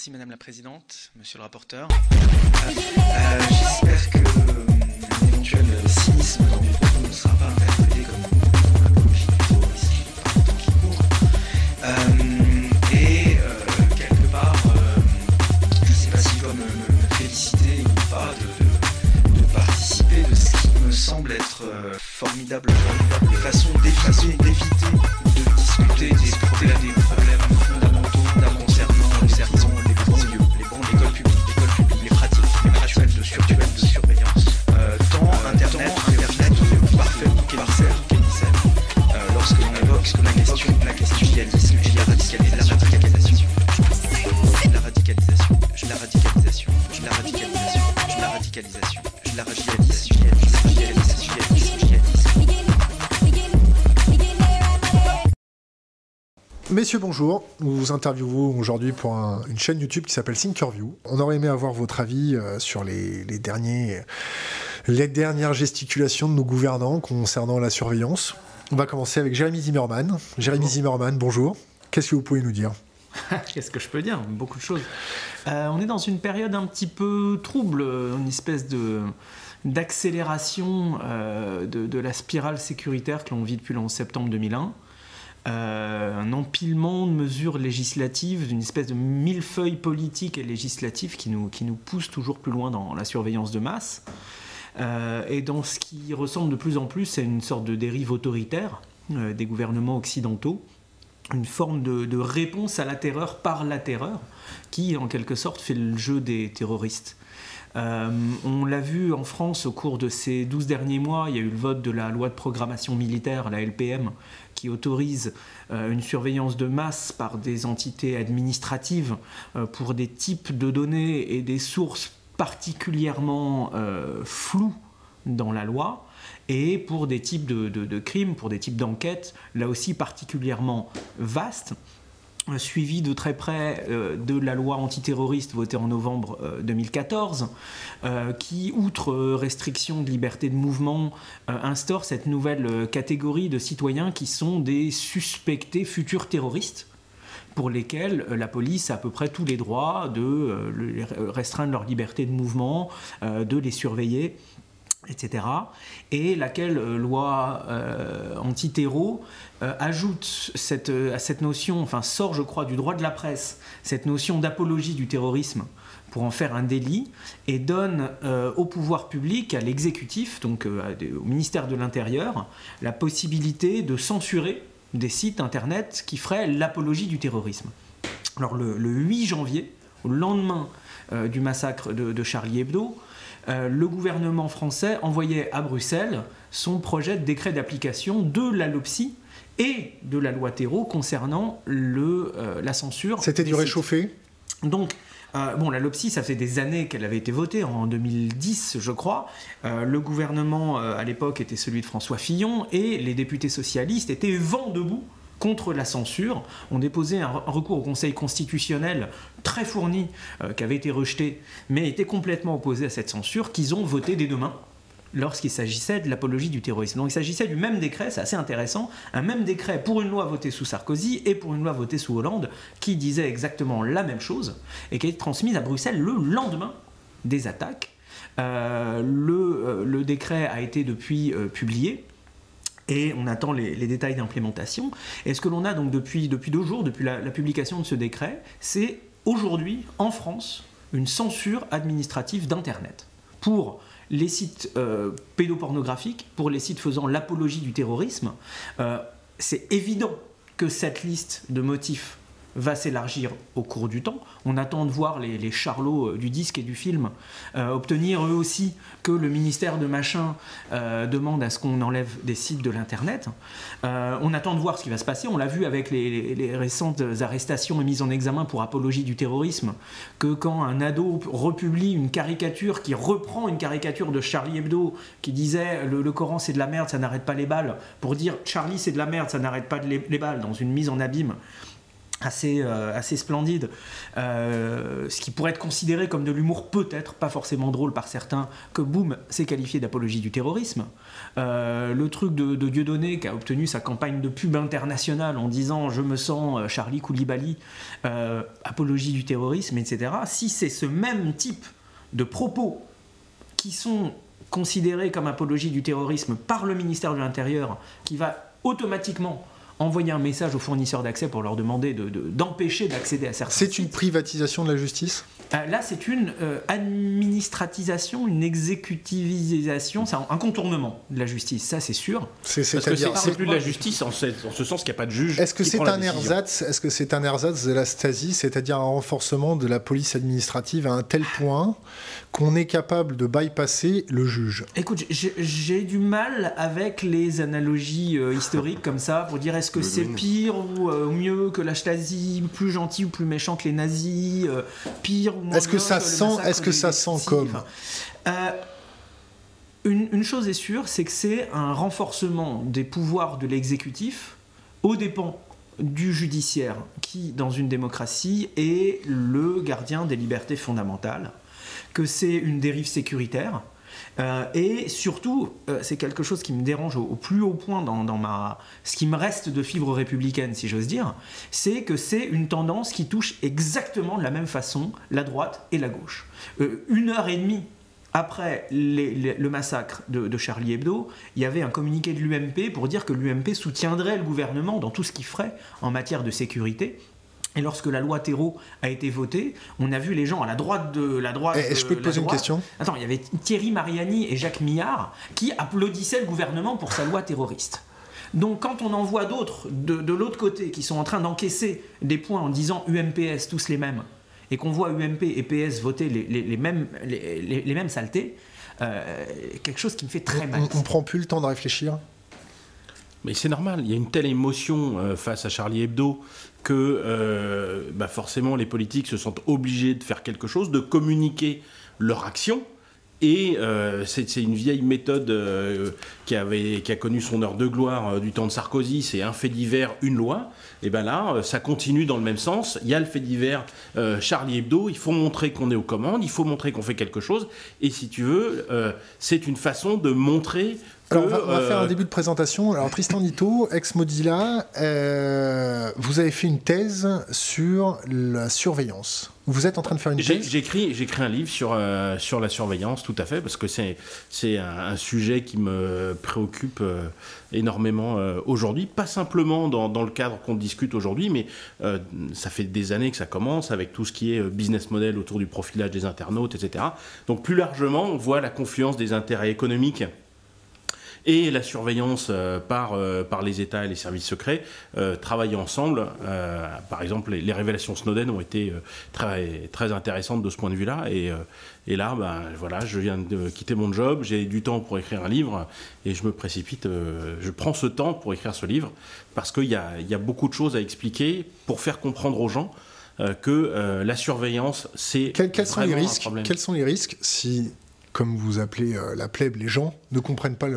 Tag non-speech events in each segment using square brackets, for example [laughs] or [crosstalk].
Merci Madame la Présidente, Monsieur le rapporteur. Euh, euh, J'espère que euh, l'éventuel cynisme dans mes propos ne sera pas interprété comme une apologie du court. Euh, et euh, quelque part, euh, je ne sais pas si je dois me, féliciter ou pas de, participer de ce qui me semble être euh, formidable, Messieurs, bonjour. Nous vous interviewons aujourd'hui pour un- une chaîne YouTube qui s'appelle Thinkerview. On aurait aimé avoir votre avis euh, sur les, les derniers, les dernières gesticulations de nos gouvernants concernant la surveillance. On va commencer avec Jérémy Zimmerman. Jérémy Zimmerman, bonjour. Qu'est-ce que vous pouvez nous dire? [laughs] Qu'est-ce que je peux dire? Beaucoup de choses. Euh, on est dans une période un petit peu trouble, une espèce de d'accélération euh, de, de la spirale sécuritaire que l'on vit depuis le 11 septembre 2001. Euh, un empilement de mesures législatives, d'une espèce de millefeuille politique et législative qui nous, qui nous pousse toujours plus loin dans la surveillance de masse. Euh, et dans ce qui ressemble de plus en plus à une sorte de dérive autoritaire euh, des gouvernements occidentaux une forme de, réponse à la terreur par la terreur, qui en quelque sorte fait le jeu des terroristes. On l'a vu en France au cours de ces 12 derniers mois, il y a eu le vote de la loi de programmation militaire, la LPM, qui autorise euh, une surveillance de masse par des entités administratives euh, pour des types de données et des sources particulièrement euh, floues dans la loi et pour des types de, de- crimes, pour des types d'enquêtes, là aussi particulièrement vastes, suivi de très près euh, de la loi antiterroriste votée en novembre euh, 2014, euh, qui, outre euh, restriction de liberté de mouvement, euh, instaure cette nouvelle euh, catégorie de citoyens qui sont des suspectés futurs terroristes pour lesquels euh, la police a à peu près tous les droits de euh, euh, restreindre leur liberté de mouvement, euh, de les surveiller etc. Et laquelle euh, loi euh, anti-terreau euh, ajoute cette, euh, à cette notion, enfin sort je crois du droit de la presse, cette notion d'apologie du terrorisme pour en faire un délit et donne au pouvoir public, à l'exécutif, donc au ministère de l'Intérieur, la possibilité de censurer des sites internet qui feraient l'apologie du terrorisme. Alors le, le 8 janvier, au lendemain du massacre de Charlie Hebdo, euh, le gouvernement français envoyait à Bruxelles son projet de décret d'application de la LOPSI et de la loi Terreau concernant le, euh, la censure. C'était du réchauffé Donc, euh, bon, la LOPSI, ça fait des années qu'elle avait été votée, en 2010, je crois. Euh, le gouvernement, euh, à l'époque, était celui de François Fillon, et les députés socialistes étaient vent debout contre la censure, ont déposé un re- un recours au Conseil constitutionnel très fourni, euh, qui avait été rejeté, mais était complètement opposé à cette censure, qu'ils ont voté dès demain lorsqu'il s'agissait de l'apologie du terrorisme. Donc il s'agissait du même décret, c'est assez intéressant, un même décret pour une loi votée sous Sarkozy et pour une loi votée sous Hollande, qui disait exactement la même chose, et qui a été transmise à Bruxelles le lendemain des attaques. Euh, le, euh, le décret a été depuis publié. Et on attend les, détails d'implémentation. Et ce que l'on a donc depuis, deux jours, depuis la, la publication de ce décret, c'est aujourd'hui, en France, une censure administrative d'Internet. Pour les sites euh, pédopornographiques, pour les sites faisant l'apologie du terrorisme, euh, c'est évident que cette liste de motifs va s'élargir au cours du temps. On attend de voir les, les charlots euh, du disque et du film euh, obtenir eux aussi que le ministère de machin euh, demande à ce qu'on enlève des sites de l'Internet. On attend de voir ce qui va se passer. On l'a vu avec les, les- récentes arrestations et mises en examen pour apologie du terrorisme, que quand un ado republie une caricature qui reprend une caricature de Charlie Hebdo qui disait le, Coran c'est de la merde, ça n'arrête pas les balles, pour dire Charlie c'est de la merde, ça n'arrête pas les balles dans une mise en abîme assez, euh, assez splendide, euh, ce qui pourrait être considéré comme de l'humour peut-être, pas forcément drôle par certains, que boum, c'est qualifié d'apologie du terrorisme. Euh, le truc de, Dieudonné qui a obtenu sa campagne de pub internationale en disant je me sens Charlie Koulibaly, apologie du terrorisme, etc. Si c'est ce même type de propos qui sont considérés comme apologie du terrorisme par le ministère de l'Intérieur, qui va automatiquement envoyer un message aux fournisseurs d'accès pour leur demander d'empêcher de, d'accéder à certains. C'est une privatisation de la justice euh, Là, c'est une euh, administratisation, une exécutivisation, c'est un, contournement de la justice, ça c'est sûr. C'est c'est plus de la justice en, ce sens qu'il n'y a pas de juge. Est-ce que c'est un ersatz Est-ce que c'est un ersatz de la Stasi, c'est-à-dire un renforcement de la police administrative à un tel point qu'on est capable de bypasser le juge. Écoute, j'ai du mal avec les analogies euh, historiques comme ça pour dire est-ce que c'est pire euh, ou mieux que la Stasi, plus gentil ou plus méchant que les nazis, euh, pire ou moins Est-ce que ça sent Est-ce que ça sent comme? Une, une, chose est sûre, c'est que c'est un renforcement des pouvoirs de l'exécutif aux dépens du judiciaire, qui, dans une démocratie, est le gardien des libertés fondamentales que c'est une dérive sécuritaire. Euh, et surtout, euh, c'est quelque chose qui me dérange au, plus haut point dans, ma, ce qui me reste de fibre républicaine, si j'ose dire, c'est que c'est une tendance qui touche exactement de la même façon la droite et la gauche. Euh, une heure et demie après le massacre de, de, Charlie Hebdo, il y avait un communiqué de l'UMP pour dire que l'UMP soutiendrait le gouvernement dans tout ce qu'il ferait en matière de sécurité. Et lorsque la loi Terreau a été votée, on a vu les gens à la droite de la droite. Et, eh, je peux te poser une question? Attends, il y avait Thierry Mariani et Jacques Millard qui applaudissaient le gouvernement pour sa loi terroriste. Donc quand on en voit d'autres de, l'autre côté qui sont en train d'encaisser des points en disant UMPS, tous les mêmes, et qu'on voit UMP et PS voter les, mêmes, les, mêmes saletés, euh, quelque chose qui me fait très mal. On, ne prend plus le temps de réfléchir? Mais c'est normal, il y a une telle émotion euh, face à Charlie Hebdo que euh, bah forcément les politiques se sentent obligés de faire quelque chose, de communiquer leur action. Et euh, c'est une vieille méthode euh, qui, avait, qui a connu son heure de gloire du temps de Sarkozy, c'est un fait divers, une loi. Et bien là, ça continue dans le même sens. Il y a le fait divers Charlie Hebdo, il faut montrer qu'on est aux commandes, il faut montrer qu'on fait quelque chose. Et si tu veux, c'est une façon de montrer alors, on va, faire un euh, début de présentation. Alors, Tristan Nito, ex-Modilla, euh, vous avez fait une thèse sur la surveillance. Vous êtes en train de faire une thèse J'ai écrit, un livre sur, euh, sur la surveillance, tout à fait, parce que c'est un, un sujet qui me préoccupe énormément aujourd'hui. Pas simplement dans, dans le cadre qu'on discute aujourd'hui, mais ça fait des années que ça commence avec tout ce qui est business model autour du profilage des internautes, etc. Donc, plus largement, on voit la confluence des intérêts économiques et la surveillance euh, par, euh, par les États et les services secrets euh, travailler ensemble. par exemple, les, révélations Snowden ont été très, très intéressantes de ce point de vue-là. Et, et là, ben, voilà, je viens de quitter mon job, j'ai du temps pour écrire un livre et je me précipite, je prends ce temps pour écrire ce livre parce qu'il y a, y a beaucoup de choses à expliquer pour faire comprendre aux gens que la surveillance, c'est quels, sont les risques? Quels sont les risques si comme vous appelez euh, la plèbe, les gens ne comprennent pas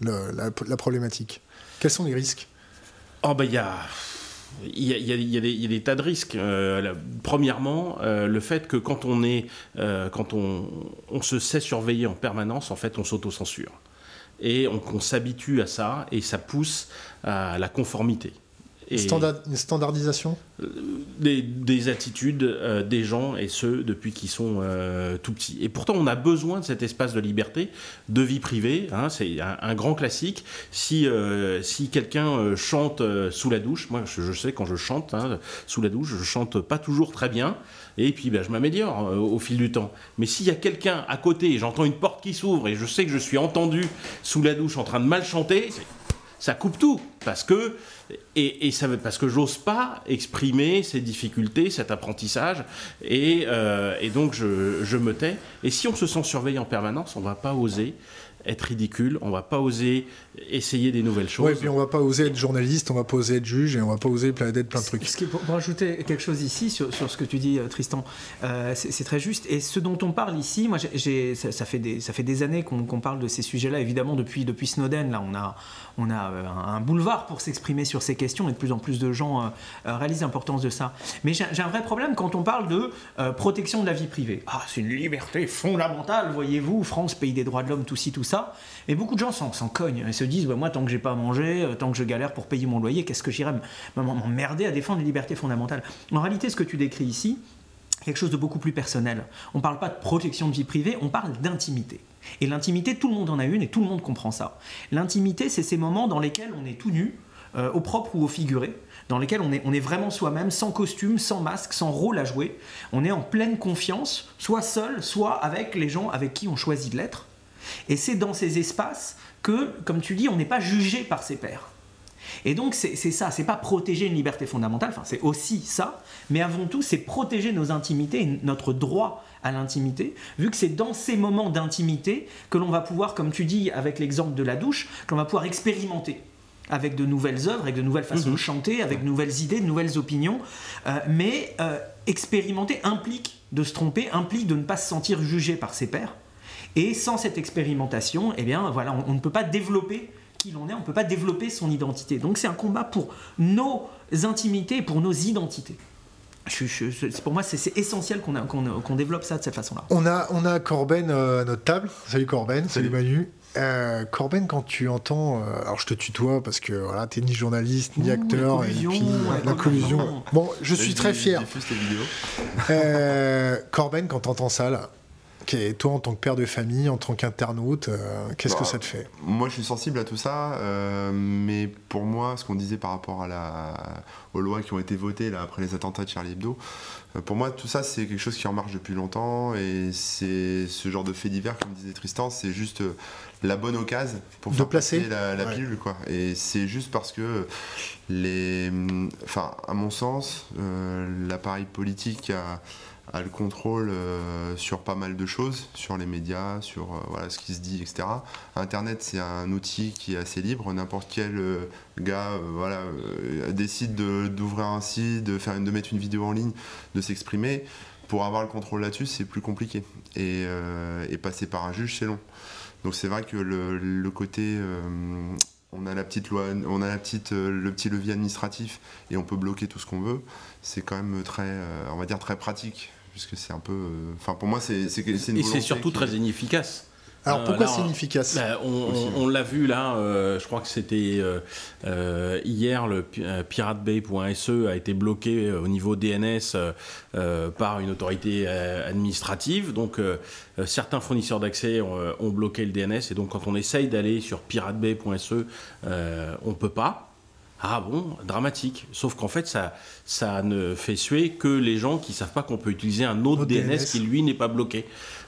la, problématique. Quels sont les risques? Oh ben il y a... Il y, a, des, tas de risques. Euh, premièrement, euh, le fait que quand on est, quand on, on, se sait surveiller en permanence, en fait, on s'auto-censure. Et on s'habitue à ça, et ça pousse à la conformité une standardisation euh, des, attitudes euh, des gens et ceux depuis qu'ils sont euh, tout petits. Et pourtant, on a besoin de cet espace de liberté, de vie privée. Hein, c'est un, grand classique. Si, si quelqu'un chante sous la douche, moi je, sais quand je chante hein, sous la douche, je chante pas toujours très bien. Et puis ben, je m'améliore au fil du temps. Mais s'il y a quelqu'un à côté, j'entends une porte qui s'ouvre et je sais que je suis entendu sous la douche en train de mal chanter, ça coupe tout. Parce que et, ça veut parce que j'ose pas exprimer ces difficultés, cet apprentissage, et, euh, donc je, me tais. Et si on se sent surveillé en permanence, on va pas oser être ridicule, on va pas oser essayer des nouvelles choses. Oui, puis on va pas oser être journaliste, on va pas oser être juge et on va pas oser être plein de trucs. Ce pour, rajouter quelque chose ici sur, ce que tu dis, euh, Tristan, euh, c'est très juste. Et ce dont on parle ici, moi, j'ai ça, fait des, ça fait des années qu'on parle de ces sujets-là. Évidemment, depuis, depuis Snowden, là, on a, on a un, boulevard pour s'exprimer sur ces questions et de plus en plus de gens réalisent l'importance de ça. Mais j'ai un vrai problème quand on parle de protection de la vie privée. Ah, c'est une liberté fondamentale, voyez-vous, France, pays des droits de l'homme, tout ci, tout ça. Et beaucoup de gens s'en cognent et se disent, bah, moi, tant que j'ai pas à manger, tant que je galère pour payer mon loyer, qu'est-ce que j'irais m'emmerder à défendre les libertés fondamentales? En réalité, ce que tu décris ici, quelque chose de beaucoup plus personnel. On ne parle pas de protection de vie privée, on parle d'intimité. Et l'intimité, tout le monde en a une et tout le monde comprend ça. L'intimité, c'est ces moments dans lesquels on est tout nu, euh, au propre ou au figuré, dans lesquels on est, on est vraiment soi-même, sans costume, sans masque, sans rôle à jouer. On est en pleine confiance, soit seul, soit avec les gens avec qui on choisit de l'être. Et c'est dans ces espaces que, comme tu dis, on n'est pas jugé par ses pairs. Et donc c'est ça, c'est pas protéger une liberté fondamentale, enfin c'est aussi ça, mais avant tout c'est protéger nos intimités et notre droit à l'intimité, vu que c'est dans ces moments d'intimité que l'on va pouvoir, comme tu dis avec l'exemple de la douche, qu'on va pouvoir expérimenter avec de nouvelles œuvres, avec de nouvelles façons de mhm. chanter, avec de nouvelles idées, de nouvelles opinions. Euh, mais euh, expérimenter implique de se tromper, implique de ne pas se sentir jugé par ses pairs. Et sans cette expérimentation, eh bien, voilà, on ne peut pas développer l'on est, on ne peut pas développer son identité. Donc c'est un combat pour nos intimités, pour nos identités. pour moi, c'est essentiel qu'on développe ça de cette façon-là. On a, on a Corben euh, à notre table. Salut Corben, salut, Manu. Euh, Corben, quand tu entends, euh, alors je te tutoie parce que voilà, t'es ni journaliste ni acteur, et puis la, collusion. Bon, je suis très fier. Corben, quand t'entends ça là, et toi, en tant que père de famille, en tant qu'internaute, euh, qu'est-ce que bah, ça te fait Moi, je suis sensible à tout ça, euh, mais pour moi, ce qu'on disait par rapport à la, aux lois qui ont été votées là, après les attentats de Charlie Hebdo, euh, pour moi, tout ça, c'est quelque chose qui en marche depuis longtemps, et c'est ce genre de fait divers, comme disait Tristan, c'est juste la bonne occasion pour faire placer la, pilule, quoi. Et c'est juste parce que les, enfin, à mon sens, l'appareil politique a a le contrôle euh, sur pas mal de choses, sur les médias, sur euh, voilà, ce qui se dit, etc. Internet, c'est un outil qui est assez libre. N'importe quel euh, gars voilà, décide d'ouvrir un site, de, faire, de mettre une vidéo en ligne, de s'exprimer. Pour avoir le contrôle là-dessus, c'est plus compliqué. Et, et, passer par un juge, c'est long. Donc c'est vrai que le, le côté on a la petite loi, on a la petite, le petit levier administratif et on peut bloquer tout ce qu'on veut. C'est quand même très, on va dire très pratique puisque c'est un peu. Euh, enfin, pour moi, c'est une. Et c'est surtout très inefficace. Alors euh, pourquoi c'est inefficace bah, On, l'a vu là, euh, je crois que c'était hier, le piratebay.se a été bloqué au niveau DNS par une autorité administrative. Donc certains fournisseurs d'accès ont, bloqué le DNS et donc quand on essaye d'aller sur piratebay.se, on ne peut pas. Ah bon, dramatique. Sauf qu'en fait, ça, ça ne fait suer que les gens qui savent pas qu'on peut utiliser un autre DNS, qui lui n'est pas bloqué.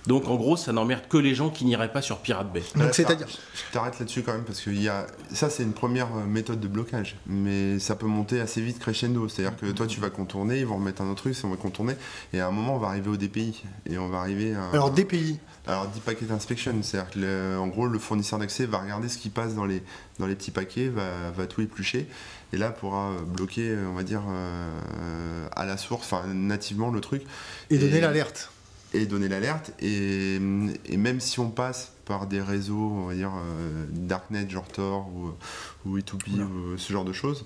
Donc en gros, ça n'emmerde que les gens qui n'iraient pas sur Pirate Bay. Donc c'est-à-dire Je t'arrête là-dessus quand même parce que y a... ça c'est une première euh, méthode de blocage, mais ça peut monter assez vite crescendo. C'est-à-dire que toi tu vas contourner, ils vont remettre un autre truc, on va contourner, et à un moment on va arriver au DPI et on va arriver. À... Alors DPI. Alors Deep Packet Inspection, c'est-à-dire que en gros le fournisseur d'accès va regarder ce qui passe dans les dans les petits paquets, va, va tout éplucher et là pourra bloquer, on va dire, euh, à la source, enfin nativement le truc. Et, donner l'alerte. Et donner l'alerte. Et, et, même si on passe par des réseaux, on va dire, euh, Darknet, genre Tor ou, ou E2P, ou ce genre de choses,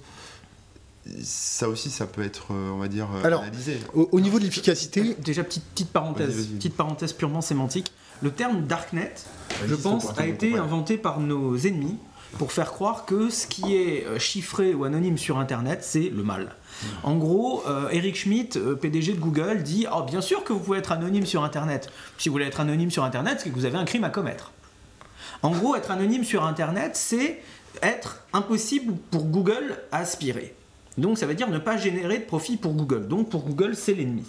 ça aussi, ça peut être, euh, on va dire, Alors, analysé. Au, niveau de l'efficacité. Déjà, petite, petite parenthèse, petite parenthèse purement sémantique. Le terme Darknet, je pense, a été inventé par nos ennemis pour faire croire que ce qui est euh, chiffré ou anonyme sur Internet, c'est le mal. En gros, euh, Eric Schmidt, euh, PDG de Google, dit oh, bien sûr que vous pouvez être anonyme sur Internet. Si vous voulez être anonyme sur Internet, c'est que vous avez un crime à commettre. En gros, être anonyme sur Internet, c'est être impossible pour Google à aspirer. Donc ça veut dire ne pas générer de profit pour Google. Donc pour Google, c'est l'ennemi.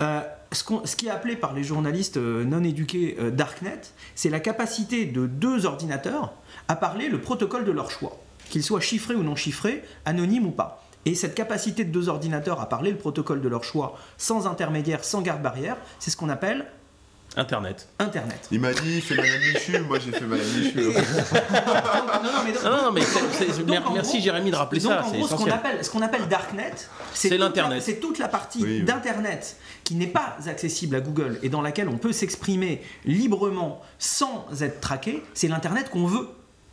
ce, qui est appelé par les journalistes non éduqués Darknet, c'est la capacité de deux ordinateurs à parler le protocole de leur choix, qu'il soit chiffré ou non chiffré, anonyme ou pas. Et cette capacité de deux ordinateurs à parler le protocole de leur choix sans intermédiaire, sans garde-barrière, c'est ce qu'on appelle Internet. Internet. Il m'a dit, fais Madame Michu, moi j'ai fait Madame Michu. [laughs] non, non, mais, merci Jérémy de rappeler donc, ça. En gros, ce qu'on appelle, ce qu'on appelle Darknet, c'est l'Internet. C'est toute la partie d'Internet qui n'est pas accessible à Google et dans laquelle on peut s'exprimer librement sans être traqué. C'est l'Internet qu'on veut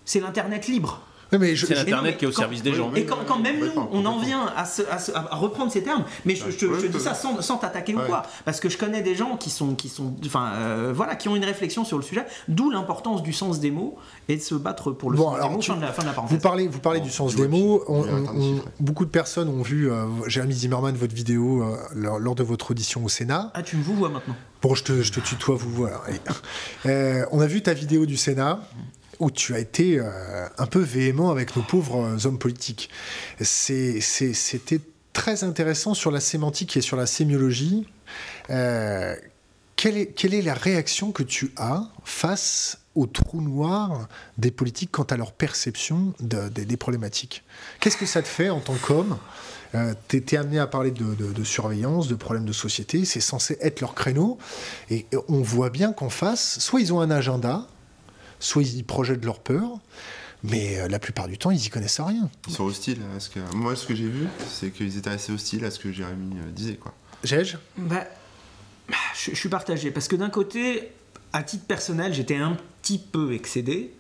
c'est l'Internet libre. Oui, mais je- C'est l'internet qui est au quand- service des gens. Et quand, quand même nous, on en vient à, se- à se- à reprendre ces termes, mais je, dis ça sans, sans t'attaquer ou Ouais. quoi, parce que je connais des gens qui sont, qui sont, enfin, euh, voilà, qui ont une réflexion sur le sujet, d'où l'importance du sens des mots et de se battre pour le Bon, sens alors, des mots. tu- Fin de la, fin de la parenthèse. Vous parlez, vous parlez du sens des mots. On- on- beaucoup de personnes ont vu euh, Jérémy Zimmerman, votre vidéo, euh, lors, lors de votre audition au Sénat. Ah, tu me vous vois maintenant. Bon, je te, je te tutoie, vous voilà. Euh, on a vu ta vidéo du Sénat où tu as été euh, un peu véhément avec nos pauvres euh, hommes politiques. C'était très intéressant sur la sémantique et sur la sémiologie. Euh, quelle, est, quelle est la réaction que tu as face au trou noir des politiques quant à leur perception de- des- problématiques? Qu'est-ce que ça te fait en tant qu'homme? Euh, T'es t'es amené à parler de surveillance, de problèmes de société, c'est censé être leur créneau. Et on voit bien qu'en face, soit ils ont un agenda, soit ils projettent leur peur, mais euh, la plupart du temps, ils y connaissent rien. Ils sont hostiles à ce que. Moi, ce que j'ai vu, c'est qu'ils étaient assez hostiles à ce que Jérémy euh, disait, quoi. Gege Bah, je, je suis partagé parce que d'un côté, à titre personnel, j'étais un petit peu excédé.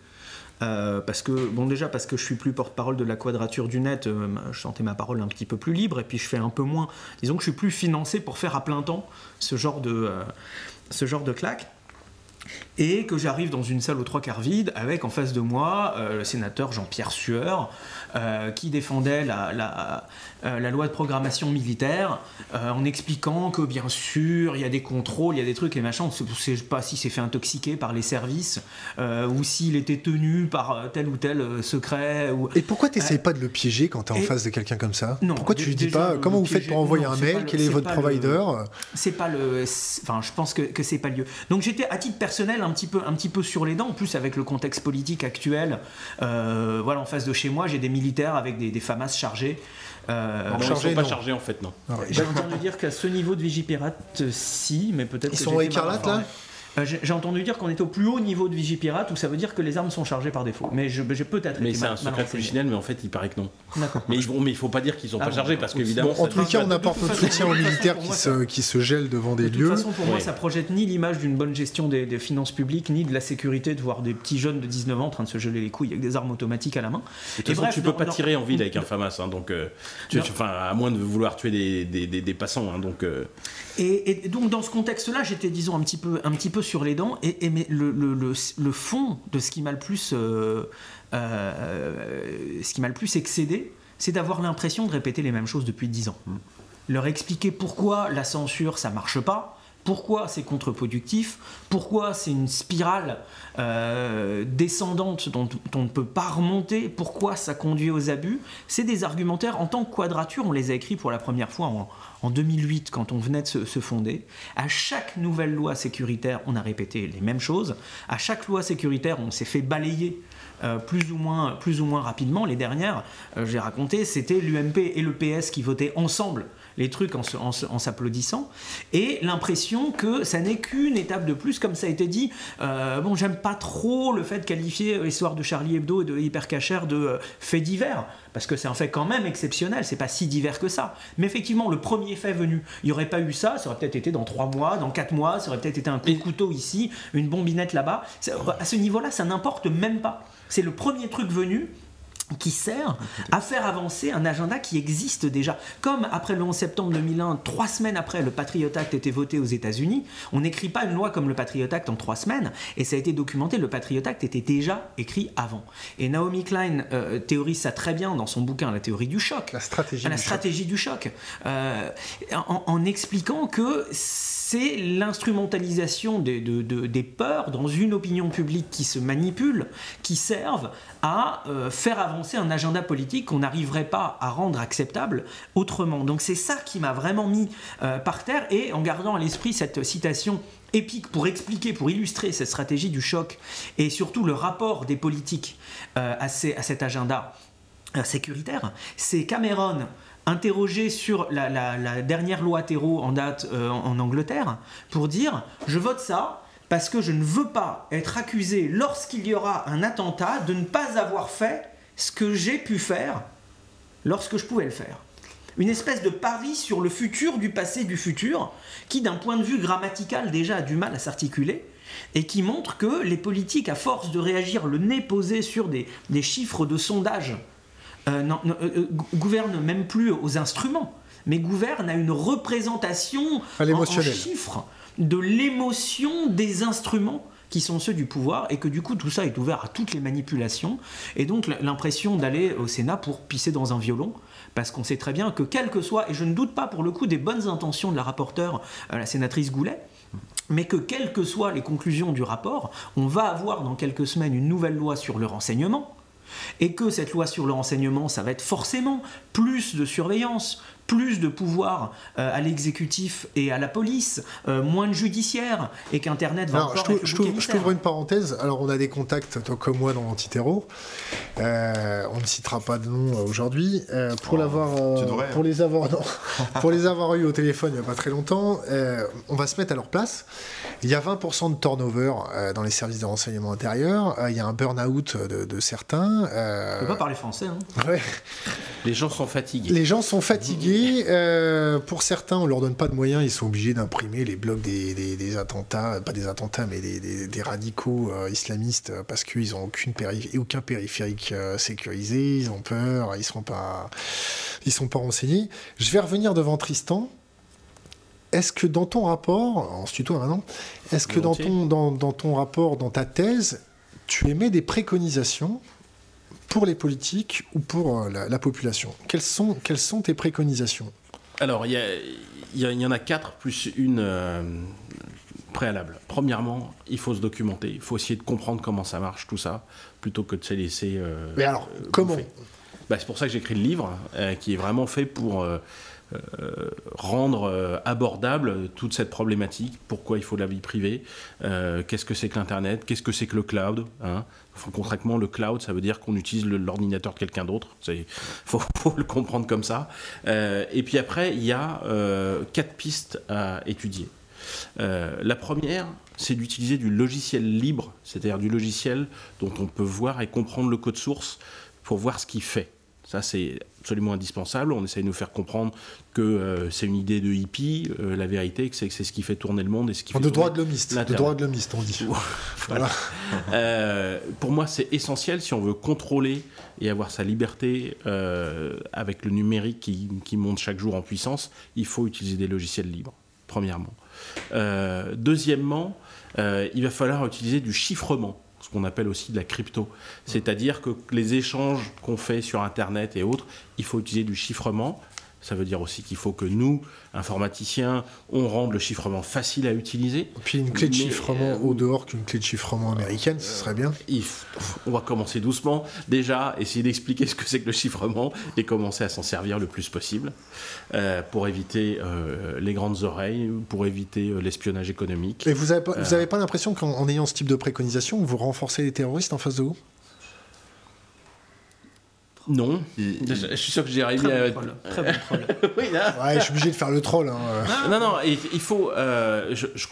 euh, parce que, bon, déjà, parce que je suis plus porte-parole de la quadrature du net, euh, je sentais ma parole un petit peu plus libre, et puis je fais un peu moins. Disons que je suis plus financé pour faire à plein temps ce genre de, euh, ce genre de claque. Et que j'arrive dans une salle aux trois quarts vide avec en face de moi euh, le sénateur Jean-Pierre Sueur, euh, qui défendait la, la, euh, la loi de programmation militaire euh, en expliquant que bien sûr il y a des contrôles, il y a des trucs et machin. On ne sait pas s'il s'est fait intoxiquer par les services euh, ou s'il était tenu par tel ou tel secret. Ou... Et pourquoi tu n'essayes pas de le piéger quand tu es en face de quelqu'un comme ça? Non, Pourquoi tu lui dis pas comment vous faites pour envoyer non, un mail? le- Quel est votre provider? c'est pas le enfin je pense que, que c'est pas le lieu donc j'étais à titre personnel un petit peu un petit peu sur les dents en plus avec le contexte politique actuel voilà en face de chez moi j'ai des militaires avec des, des FAMAS chargés Euh, Non, ils chargé, sont pas non. chargés en fait, non. J'ai entendu dire qu'à ce niveau de Vigipirate euh, si mais peut-être Ils que sont écarlates, là j'ai j'ai entendu dire qu'on était au plus haut niveau de Vigipirate où ça veut dire que les armes sont chargées par défaut mais je- j'ai peut-être Mais c'est un secret polichinelle, mais en fait, il paraît que non. d'accord Mais, ils vont- mais il faut pas dire qu'ils sont Ah pas bon, chargés parce qu'évidemment. Bon, en les cas, on apporte notre soutien aux militaires qui se, qui se gèlent devant des De toute lieux. façon, pour moi, ça projette ni l'image d'une bonne gestion des, des finances publiques, ni de la sécurité de voir des petits jeunes de 19 ans en train de se geler les couilles avec des armes automatiques à la main. De toute Et façon, bref, tu peux pas tirer en ville avec [laughs] un FAMAS, hein, donc euh, enfin, à moins de vouloir tuer des, passants, hein, donc. Et, donc dans ce contexte-là, j'étais disons un petit peu, un petit peu sur les dents. Et, mais le, le, le, fond de ce qui m'a le plus, euh, euh, ce qui m'a le plus excédé, c'est d'avoir l'impression de répéter les mêmes choses depuis 10 ans. Leur expliquer pourquoi la censure ça marche pas. Pourquoi c'est contre-productif? Pourquoi c'est une spirale euh, descendante dont on ne peut pas remonter? Pourquoi ça conduit aux abus? C'est des argumentaires, en tant que quadrature, on les a écrits pour la première fois en, en 2008 quand on venait de se, fonder. À chaque nouvelle loi sécuritaire, on a répété les mêmes choses. À chaque loi sécuritaire, on s'est fait balayer euh, plus, ou moins, plus ou moins rapidement. Les dernières, euh, j'ai raconté, c'était l'UMP et le PS qui votaient ensemble les trucs en, s'applaudissant, et l'impression que ça n'est qu'une étape de plus, comme ça a été dit. Euh, bon, j'aime pas trop le fait de qualifier l'histoire de Charlie Hebdo et de Hypercacher de euh, fait divers, parce que c'est un fait quand même exceptionnel, c'est pas si divers que ça. Mais effectivement, le premier fait venu, il n'y aurait pas eu ça, ça aurait peut-être été dans trois mois, dans quatre mois, ça aurait peut-être été un coup de couteau ici, une bombinette là-bas. À ce niveau-là, ça n'importe même pas. C'est le premier truc venu qui sert à faire avancer un agenda qui existe déjà. Comme après le 11 septembre 2001, trois semaines après le Patriot Act était voté aux États-Unis, on n'écrit pas une loi comme le Patriot Act en trois semaines, et ça a été documenté, le Patriot Act était déjà écrit avant. Et Naomi Klein euh, théorise ça très bien dans son bouquin La théorie du choc La stratégie. la du choc. stratégie du choc, euh, en, en expliquant que c'est l'instrumentalisation des, de- de- des peurs dans une opinion publique qui se manipule, qui servent à euh, faire avancer un agenda politique qu'on n'arriverait pas à rendre acceptable autrement. Donc c'est ça qui m'a vraiment mis euh, par terre et en gardant à l'esprit cette citation épique pour expliquer, pour illustrer cette stratégie du choc et surtout le rapport des politiques euh, à, à cet agenda sécuritaire, c'est Cameron interrogé sur la, dernière loi terreau en date euh, en, en Angleterre pour dire je vote ça parce que je ne veux pas être accusé lorsqu'il y aura un attentat de ne pas avoir fait ce que j'ai pu faire lorsque je pouvais le faire. Une espèce de pari sur le futur du passé du futur qui d'un point de vue grammatical déjà a du mal à s'articuler et qui montre que les politiques, à force de réagir le nez posé sur des, des chiffres de sondage, euh, non, euh, euh, gouvernent même plus aux instruments, mais gouvernent à une représentation À en, en chiffres de l'émotion des instruments qui sont ceux du pouvoir et que du coup tout ça est ouvert à toutes les manipulations et donc l'impression d'aller au Sénat pour pisser dans un violon parce qu'on sait très bien que quel que soit et je ne doute pas pour le coup des bonnes intentions de la rapporteure euh, la sénatrice Goulet mais que quelles que soient les conclusions du rapport, on va avoir dans quelques semaines une nouvelle loi sur le renseignement, et que cette loi sur le renseignement, ça va être forcément plus de surveillance, plus de pouvoir euh, à l'exécutif et à la police, euh, moins de judiciaire, et qu'Internet va Alors, encore je je t'ouvre une parenthèse. Alors, on a des contacts, toi comme moi, dans l'antiterro. Euh, on ne citera pas de nom aujourd'hui. Euh, pour l'avoir, pour les avoir, non. [laughs] pour les avoir eu au téléphone il n'y a pas très longtemps, euh, on va se mettre à leur place. Il y a 20% de turnover euh, dans les services de renseignement intérieur. Euh, il y a un burn-out de, de certains. euh, On peut pas parler français. hein. ouais. Les gens sont fatigués. Les gens sont fatigués. euh, pour certains, on leur donne pas de moyens. Ils sont obligés d'imprimer les blocs des, des- des attentats, pas des attentats, mais des, radicaux euh, islamistes parce qu'ils ont aucune péri- aucun périphérique euh, sécurisé. Ils ont peur. Ils sont pas, ils sont pas renseignés. Je vais revenir devant Tristan. Est-ce que dans ton rapport, se tutoie maintenant, est-ce que dans ton, dans, dans ton rapport, dans ta thèse, tu émets des préconisations pour les politiques ou pour euh, la, la population quelles sont, quelles sont tes préconisations? Alors, il y, en a quatre plus une euh, préalable. Premièrement, il faut se documenter. Il faut essayer de comprendre comment ça marche, tout ça, plutôt que de se laisser. euh, Mais alors, euh, comment? Bah, C'est pour ça que j'ai écrit le livre, qui est vraiment fait pour euh, rendre euh, abordable toute cette problématique. Pourquoi il faut de la vie privée euh, Qu'est-ce que c'est que l'Internet Qu'est-ce que c'est que le cloud hein Enfin, Concrètement, le cloud, ça veut dire qu'on utilise l'ordinateur de quelqu'un d'autre. Il [laughs] faut, faut le comprendre comme ça. Et puis après, il y a quatre pistes à étudier. La première, c'est d'utiliser du logiciel libre, c'est-à-dire du logiciel dont on peut voir et comprendre le code source pour voir ce qu'il fait. Ça, c'est absolument indispensable. On essaye de nous faire comprendre que euh, c'est une idée de hippie. Euh, la vérité, c'est que c'est ce qui fait tourner le monde et ce qui fait De droit de l'homiste, de droit de l'homiste, on dit. [laughs] voilà. Euh, pour moi, c'est essentiel si on veut contrôler et avoir sa liberté avec le numérique qui, qui monte chaque jour en puissance. Il faut utiliser des logiciels libres, premièrement. Deuxièmement, il va falloir utiliser du chiffrement ce qu'on appelle aussi de la crypto. C'est-à-dire que les échanges qu'on fait sur Internet et autres, il faut utiliser du chiffrement. Ça veut dire aussi qu'il faut que nous, informaticiens, on rende le chiffrement facile à utiliser. Puis une clé de chiffrement euh, au dehors qu'une clé de chiffrement américaine, ce serait bien. F- on va commencer doucement. Déjà, essayer d'expliquer ce que c'est que le chiffrement et commencer à s'en servir le plus possible euh, pour éviter euh, les grandes oreilles, pour éviter euh, l'espionnage économique. Et vous n'avez pas, Euh. pas l'impression qu'en en ayant ce type de préconisation, vous renforcez les terroristes en face de vous? Non. Je, je suis sûr que j'ai arrivé Très à. bon troll. Très bon troll. [laughs] oui, là. Ouais, je suis obligé de faire le troll. hein. Non, non, il, il faut, euh, je- je-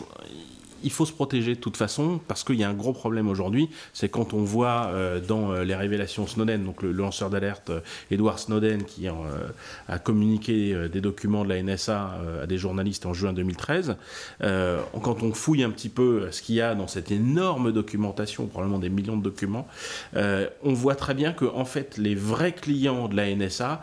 il faut se protéger de toute façon parce qu'il y a un gros problème aujourd'hui, c'est quand on voit euh, dans euh, les révélations Snowden, donc le, lanceur d'alerte euh, Edward Snowden qui a communiqué des documents de la NSA à des journalistes en juin 2013, euh, quand on fouille un petit peu ce qu'il y a dans cette énorme documentation, probablement des millions de documents, on voit très bien que en fait les vrais clients de la NSA,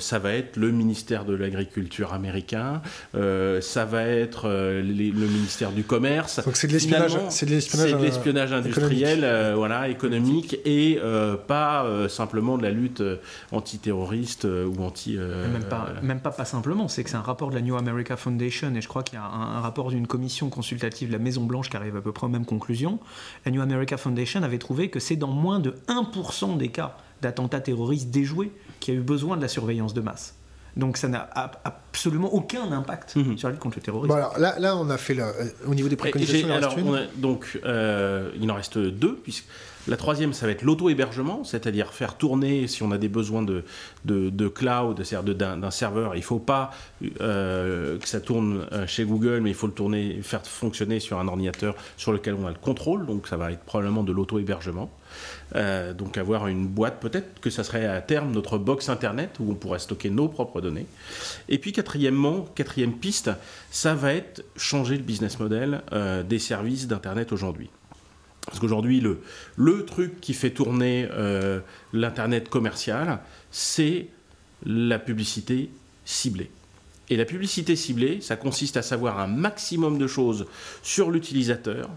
ça va être le ministère de l'Agriculture américain, euh, ça va être euh, les- le ministère du Commerce. Donc c'est de l'espionnage, c'est de l'espionnage, c'est de euh, l'espionnage industriel, économique. euh, voilà, économique, et euh, pas euh, simplement de la lutte euh, antiterroriste euh, ou anti. euh, même, pas, même pas pas simplement, c'est que c'est un rapport de la New America Foundation et je crois qu'il y a un, un rapport d'une commission consultative de la Maison Blanche qui arrive à peu près aux mêmes conclusions. La New America Foundation avait trouvé que c'est dans moins de 1% des cas d'attentats terroristes déjoués qu'il y a eu besoin de la surveillance de masse. Donc ça n'a absolument aucun impact Mhm. sur la lutte contre le terrorisme. Bon, alors, là, là, on a fait le, euh, au niveau des Et préconisations. il en reste alors, une. on a- donc, euh, il en reste deux, puisque la troisième, ça va être l'auto-hébergement, c'est-à-dire faire tourner, si on a des besoins de, de, de cloud, c'est-à-dire d'un serveur, il ne faut pas euh, que ça tourne euh, chez Google, mais il faut le tourner, faire fonctionner sur un ordinateur sur lequel on a le contrôle, donc ça va être probablement de l'auto-hébergement. Euh, donc avoir une boîte, peut-être que ça serait à terme notre box internet où on pourrait stocker nos propres données. Et puis quatrièmement, quatrième piste, ça va être changer le business model des services d'Internet aujourd'hui. Parce qu'aujourd'hui, le, truc qui fait tourner euh, l'Internet commercial, c'est la publicité ciblée. Et la publicité ciblée, ça consiste à savoir un maximum de choses sur l'utilisateur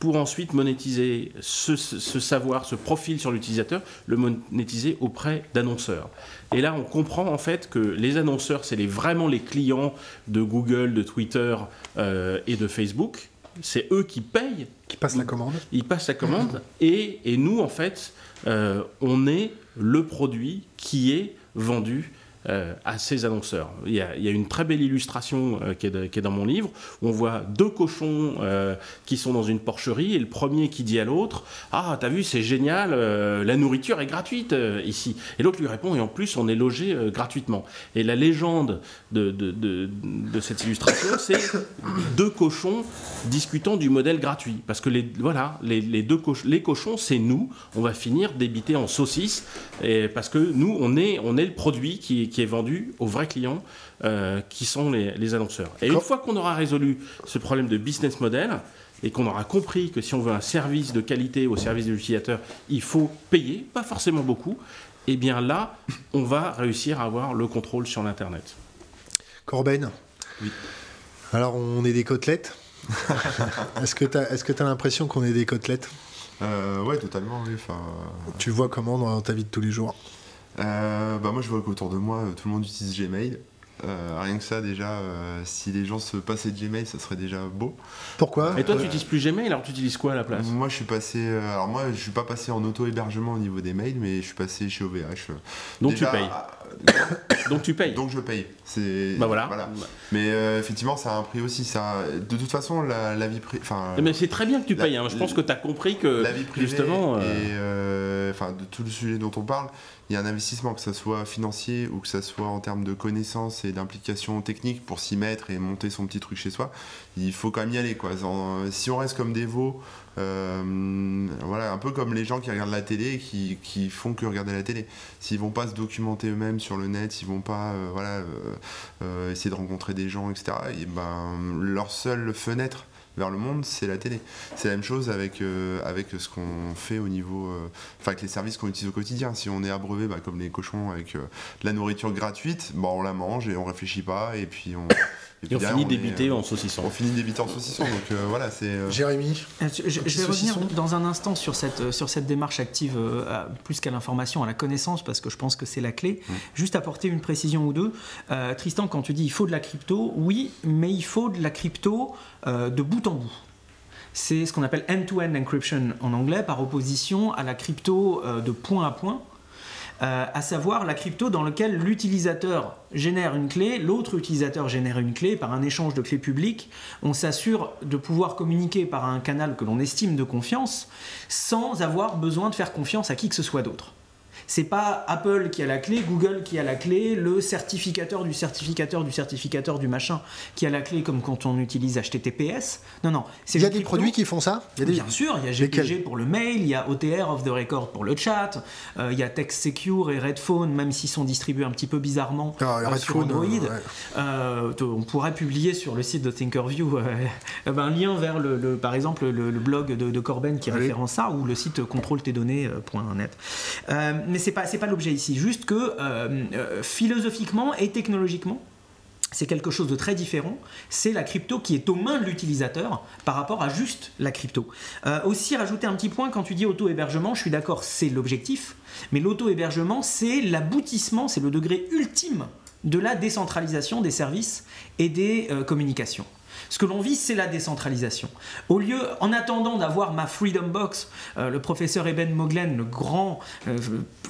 pour ensuite monétiser ce, savoir, ce profil sur l'utilisateur, le monétiser auprès d'annonceurs. Et là, on comprend en fait que les annonceurs, c'est les, vraiment les clients de Google, de Twitter euh, et de Facebook. C'est eux qui payent. Qui passent la commande. Ils passent la commande. et, et, nous, en fait, euh, on est le produit qui est vendu euh, à ces annonceurs. Il y, a, une très belle illustration euh, qui, est dans mon livre où on voit deux cochons euh, qui sont dans une porcherie et le premier qui dit à l'autre Ah, t'as vu, c'est génial, la nourriture est gratuite ici. Et l'autre lui répond Et en plus, on est logé gratuitement. Et la légende de, cette illustration, c'est [coughs] deux cochons discutant du modèle gratuit. Parce que les, voilà, les, deux les cochons, c'est nous. On va finir débité en saucisse et parce que nous, on est, on est le produit qui, qui est vendu aux vrais clients euh, qui sont les, annonceurs. Et une fois qu'on aura résolu ce problème de business model et qu'on aura compris que si on veut un service de qualité au service de l'utilisateur, il faut payer, pas forcément beaucoup, et eh bien là, on va réussir à avoir le contrôle sur l'Internet. Corben Oui. Alors, on est des côtelettes [laughs] Est-ce que tu as, est as l'impression qu'on est des côtelettes? Euh, Ouais, totalement. Oui. Tu vois comment dans ta vie de tous les jours? Euh, bah moi je vois qu'autour de moi euh, tout le monde utilise Gmail. Euh, rien que ça déjà, si les gens se passaient de Gmail, ça serait déjà beau. Pourquoi Et toi tu n'utilises plus Gmail, alors tu utilises quoi à la place? Moi je suis passé, alors moi je suis pas passé en auto-hébergement au niveau des mails, mais je suis passé chez OVH. Donc tu payes [coughs] donc tu payes. Donc je paye. C'est bah voilà. Mais effectivement, ça a un prix aussi. Ça, de toute façon, la, vie privée. Mais c'est très bien que tu payes. Hein. Je pense que tu as compris que la vie privée justement. Et enfin, de tout le sujet dont on parle, il y a un investissement, que ce soit financier ou que ce soit en termes de connaissances et d'implication technique pour s'y mettre et monter son petit truc chez soi, il faut quand même y aller. Quoi. Si on reste comme des veaux, euh, voilà, un peu comme les gens qui regardent la télé et qui, qui font que regarder la télé. S'ils vont pas se documenter eux-mêmes sur le net, s'ils vont pas euh, voilà, euh, essayer de rencontrer des gens, etc., et ben, leur seule fenêtre vers le monde, c'est la télé. C'est la même chose avec, euh, avec ce qu'on fait au niveau. Euh, enfin, avec les services qu'on utilise au quotidien. Si on est abreuvé, bah, comme les cochons, avec euh, de la nourriture gratuite, bah, on la mange et on réfléchit pas, et puis on. Et, on finit débité en saucisson. On finit débité en saucisson, donc voilà, c'est. Jérémy Je, vais revenir dans un instant sur cette, sur cette démarche active, plus qu'à l'information, à la connaissance, parce que je pense que c'est la clé. Mm. Juste apporter une précision ou deux. Tristan, quand tu dis il faut de la crypto, oui, mais il faut de la crypto de bout en bout. C'est ce qu'on appelle end-to-end encryption en anglais, par opposition à la crypto euh, de point à point, euh, à savoir la crypto dans laquelle l'utilisateur génère une clé, l'autre utilisateur génère une clé par un échange de clés publiques. On s'assure de pouvoir communiquer par un canal que l'on estime de confiance sans avoir besoin de faire confiance à qui que ce soit d'autre c'est pas Apple qui a la clé, Google qui a la clé, le certificateur du certificateur du certificateur du machin qui a la clé comme quand on utilise HTTPS. Non, non. Il y a des produits qui font ça? Bien sûr, il y a GPG pour le mail, il y a OTR, off the record pour le chat, euh, il y a Text Secure et Redphone, même s'ils sont distribués un petit peu bizarrement ah, sur Android. Euh, on pourrait publier sur le site de Thinkerview euh, [laughs] ben, un lien vers, le, par exemple, le, blog de, Corben qui référence ça ou le site contrôle-tes-données.net. mais c'est pas, pas l'objet ici. Juste que euh, euh, philosophiquement et technologiquement, c'est quelque chose de très différent. C'est la crypto qui est aux mains de l'utilisateur par rapport à juste la crypto. Euh, aussi, rajouter un petit point, quand tu dis auto-hébergement, je suis d'accord, c'est l'objectif. Mais l'auto-hébergement, c'est l'aboutissement, c'est le degré ultime de la décentralisation des services et des communications. Ce que l'on vit, c'est la décentralisation. Au lieu, en attendant d'avoir ma Freedom Box, euh, le professeur Eben Moglen, le grand euh,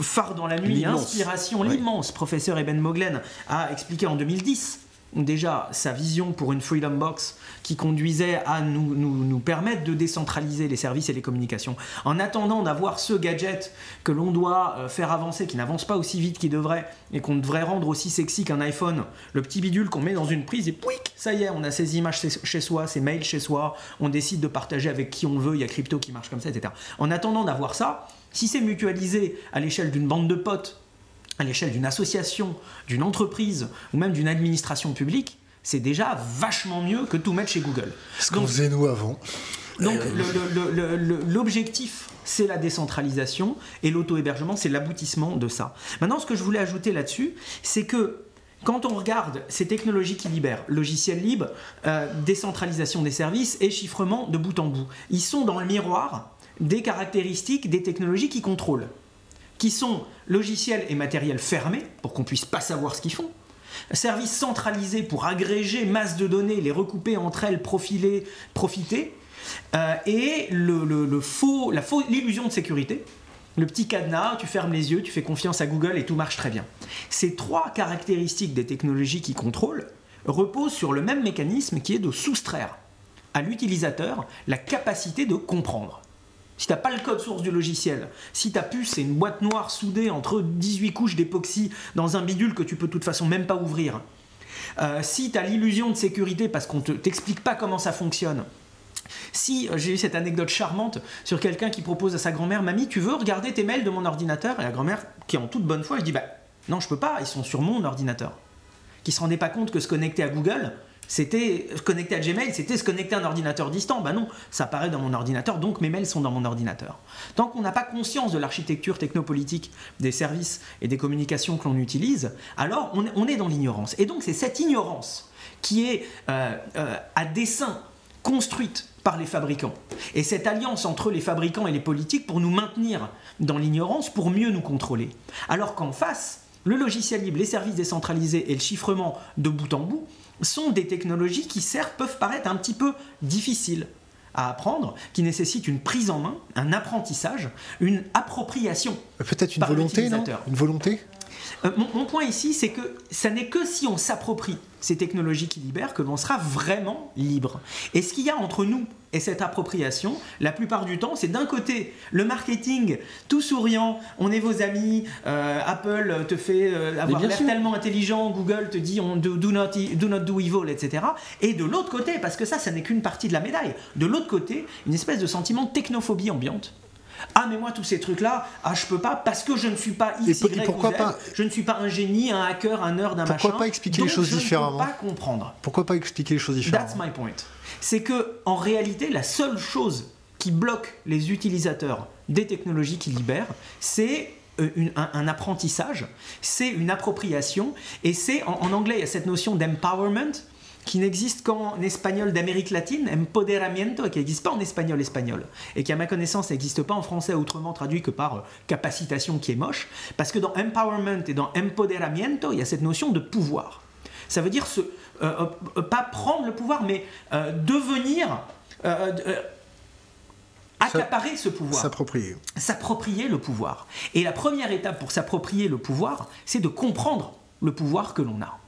phare dans la nuit, inspiration, l'immense professeur Eben Moglen, a expliqué en 2010 déjà sa vision pour une Freedom Box qui conduisait à nous, nous, permettre de décentraliser les services et les communications. En attendant d'avoir ce gadget que l'on doit euh, faire avancer, qui n'avance pas aussi vite qu'il devrait, et qu'on devrait rendre aussi sexy qu'un iPhone, le petit bidule qu'on met dans une prise et pouic, ça y est, on a ces images chez soi, ces mails chez soi, on décide de partager avec qui on veut, il y a crypto qui marche comme ça, etc. En attendant d'avoir ça, si c'est mutualisé à l'échelle d'une bande de potes, à l'échelle d'une association, d'une entreprise ou même d'une administration publique, c'est déjà vachement mieux que tout mettre chez Google. Ce qu'on faisait nous avant. Donc l'objectif, c'est la décentralisation et l'auto-hébergement, c'est l'aboutissement de ça. Maintenant, ce que je voulais ajouter là-dessus, c'est que quand on regarde ces technologies qui libèrent, logiciel libre, euh, décentralisation des services et chiffrement de bout en bout, ils sont dans le miroir des caractéristiques des technologies qui contrôlent, qui sont logiciels et matériels fermés, pour qu'on puisse pas savoir ce qu'ils font, services centralisés pour agréger masse de données, les recouper entre elles, profiler, profiter, euh, et le, l'illusion de sécurité, le petit cadenas, tu fermes les yeux, tu fais confiance à Google et tout marche très bien. Ces trois caractéristiques des technologies qui contrôlent reposent sur le même mécanisme qui est de soustraire à l'utilisateur la capacité de comprendre. Si tu n'as pas le code source du logiciel, si ta puce c'est une boîte noire soudée entre 18 couches d'époxy dans un bidule que tu peux de toute façon même pas ouvrir, euh, si tu as l'illusion de sécurité parce qu'on ne t'explique pas comment ça fonctionne, si euh, j'ai eu cette anecdote charmante sur quelqu'un qui propose à sa grand-mère, mamie, tu veux regarder tes mails de mon ordinateur? Et la grand-mère, qui est en toute bonne foi, je dis, bah non, je peux pas, ils sont sur mon ordinateur. Qui se rendait pas compte que se connecter à Google, c'était se connecter à Gmail, c'était se connecter à un ordinateur distant. Bah non, ça apparaît dans mon ordinateur, donc mes mails sont dans mon ordinateur. Tant qu'on n'a pas conscience de l'architecture technopolitique des services et des communications que l'on utilise, alors on est dans l'ignorance. Et donc c'est cette ignorance qui est euh, euh, à dessein construite par les fabricants. Et cette alliance entre les fabricants et les politiques pour nous maintenir dans l'ignorance, pour mieux nous contrôler. Alors qu'en face, le logiciel libre, les services décentralisés et le chiffrement de bout en bout sont des technologies qui certes peuvent paraître un petit peu difficiles à apprendre, qui nécessitent une prise en main, un apprentissage, une appropriation. Peut-être une volonté, non Une volonté euh, mon, point ici, c'est que ça n'est que si on s'approprie ces technologies qui libèrent que l'on sera vraiment libre. Et ce qu'il y a entre nous et cette appropriation, la plupart du temps, c'est d'un côté le marketing tout souriant, on est vos amis, euh, Apple te fait euh, avoir l'air tellement intelligent, Google te dit on do, not, do not do evil, etc. Et de l'autre côté, parce que ça, ça n'est qu'une partie de la médaille, de l'autre côté, une espèce de sentiment de technophobie ambiante ah mais moi tous ces trucs là, ah je peux pas parce que je ne suis pas X, Y, pourquoi pas Je ne suis pas un génie, un hacker, un nerd, un machin. Pourquoi pas expliquer les choses différemment Je ne peux pas comprendre. Pourquoi pas expliquer les choses différemment That's my point. C'est que en réalité la seule chose qui bloque les utilisateurs des technologies qui libèrent, c'est euh, un, apprentissage, c'est une appropriation, et c'est en, en, anglais il y a cette notion d'empowerment qui n'existe qu'en espagnol d'Amérique latine, empoderamiento, et qui n'existe pas en espagnol espagnol, et qui à ma connaissance n'existe pas en français autrement traduit que par euh, capacitation qui est moche, parce que dans empowerment et dans empoderamiento, il y a cette notion de pouvoir. Ça veut dire ce, euh, euh, pas prendre le pouvoir, mais devenir accaparer ce pouvoir. S'approprier. S'approprier le pouvoir. Et la première étape pour s'approprier le pouvoir, c'est de comprendre le pouvoir que l'on a.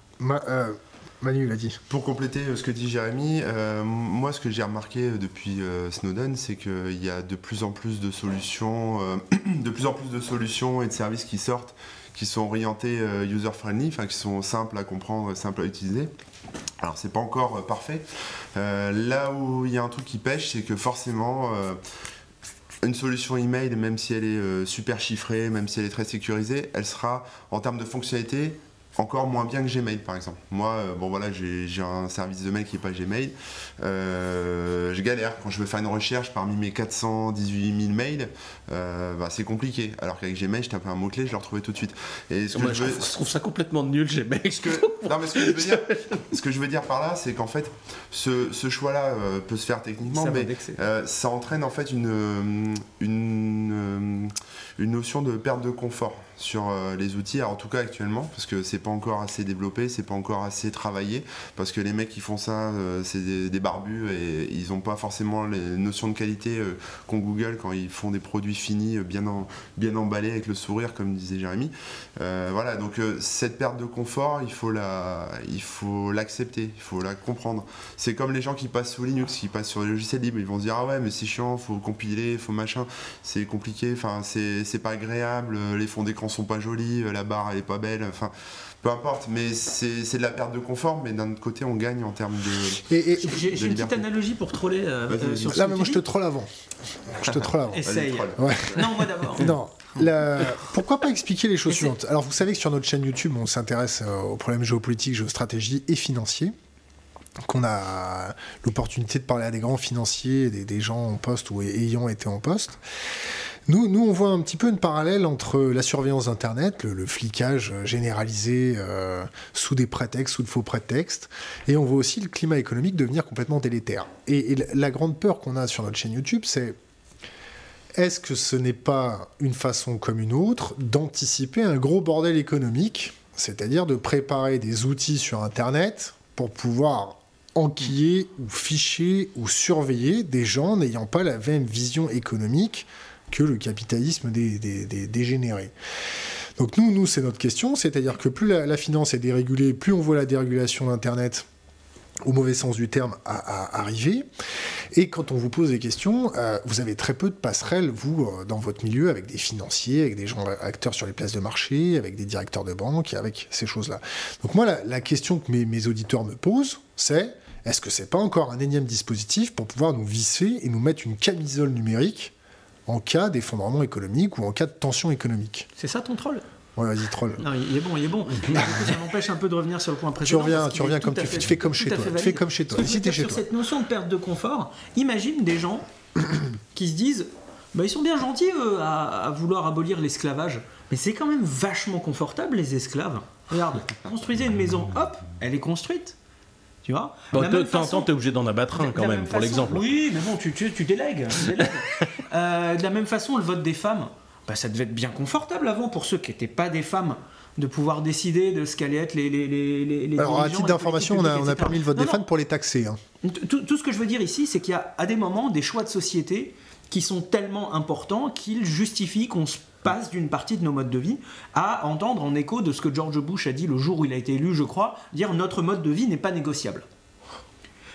Manu l'a dit. Pour compléter euh, ce que dit Jérémy, euh, moi ce que j'ai remarqué euh, depuis Snowden, c'est qu'il y a de plus en plus de solutions, [clears throat] de plus en plus de solutions et de services qui sortent, qui sont orientés user-friendly, enfin qui sont simples à comprendre, simples à utiliser. Alors c'est pas encore parfait. là où il y a un truc qui pêche, c'est que forcément une solution email, même si elle est super chiffrée, même si elle est très sécurisée, elle sera en termes de fonctionnalité encore moins bien que Gmail par exemple. Moi, euh, bon voilà, j'ai un service de mail qui n'est pas Gmail. Euh, je galère quand je veux faire une recherche parmi mes 418 000 mails, euh, bah, c'est compliqué. Alors qu'avec Gmail, je tape un mot-clé, je le retrouvais tout de suite. Et ce que je, trouve ça complètement nul Gmail. Ce que, non, mais ce que je veux dire, ce que je veux dire par là, c'est qu'en fait, ce, choix-là peut se faire techniquement, mais ça entraîne en fait une, une, une notion de perte de confort sur euh, les outils, en tout cas actuellement, parce que c'est pas encore assez développé, c'est pas encore assez travaillé, parce que les mecs qui font ça, euh, c'est des, barbus et ils n'ont pas forcément les notions de qualité euh, qu'ont Google quand ils font des produits finis, bien, bien emballés avec le sourire, comme disait Jérémy. voilà, donc cette perte de confort, il faut la, il l'accepter, il faut la comprendre. C'est comme les gens qui passent sous Linux, qui passent sur les logiciels libres, ils vont se dire ah ouais mais c'est chiant, faut compiler, faut machin, c'est compliqué, enfin c'est pas agréable, les fonds d'écran sont pas jolis, euh, la barre elle est pas belle, enfin peu importe, mais c'est de la perte de confort, mais d'un autre côté, on gagne en termes de. J'ai une petite analogie pour troller euh, euh, sur Là, mais moi, je te troll avant. Je te troll avant. Essaye. Ouais. Non, moi d'abord. Non. pourquoi pas expliquer les choses suivantes? Alors, vous savez que sur notre chaîne YouTube, on s'intéresse euh, aux problèmes géopolitiques, géostratégie et financiers. Qu'on a l'opportunité de parler à des grands financiers, des, gens en poste ou ayant été en poste. Nous, on voit un petit peu une parallèle entre la surveillance d'Internet, le, flicage généralisé euh, sous des prétextes, sous de faux prétextes, et on voit aussi le climat économique devenir complètement délétère. et la grande peur qu'on a sur notre chaîne YouTube, c'est est-ce que ce n'est pas une façon comme une autre d'anticiper un gros bordel économique, c'est-à-dire de préparer des outils sur Internet pour pouvoir enquiller ou ficher ou surveiller des gens n'ayant pas la même vision économique que le capitalisme des, dégénérés. Donc nous, c'est notre question, c'est-à-dire que plus la, finance est dérégulée, plus on voit la dérégulation d'Internet au mauvais sens du terme, arriver. Et quand on vous pose des questions, euh, vous avez très peu de passerelles, vous, euh, dans votre milieu, avec des financiers, avec des gens acteurs sur les places de marché, avec des directeurs de banque, avec ces choses-là. Donc moi, la, question que mes, mes, auditeurs me posent, c'est est-ce que c'est pas encore un énième dispositif pour pouvoir nous visser et nous mettre une camisole numérique en cas d'effondrement économique ou en cas de tension économique C'est ça ton troll? Ouais, vas-y, troll. Non, il est bon, il est bon. [laughs] ça m'empêche un peu de revenir sur le point précédent. Tu reviens, tu reviens comme tu, fais comme chez toi. Tu fais comme chez toi. Si chez sur cette notion de perte de confort, imagine des gens [coughs] qui se disent bah, ils sont bien gentils à, vouloir abolir l'esclavage, mais c'est quand même vachement confortable les esclaves. Regarde, construisez une maison, hop, elle est construite. Tu vois bon, De temps en temps, tu es obligé d'en abattre un quand même, pour l'exemple. Oui, mais bon, tu, tu, tu délègues. [laughs] euh, de la même façon, le vote des femmes, bah, ça devait être bien confortable avant pour ceux qui n'étaient pas des femmes de pouvoir décider de ce qu'allaient être les, les, les, les Alors, à titre d'information, on, a, permis le vote des femmes pour les taxer. Hein. Tout, ce que je veux dire ici, c'est qu'il y a à des moments des choix de société qui sont tellement importants qu'ils justifient qu'on se passe d'une partie de nos modes de vie à entendre en écho de ce que George Bush a dit le jour où il a été élu, je crois, dire notre mode de vie n'est pas négociable.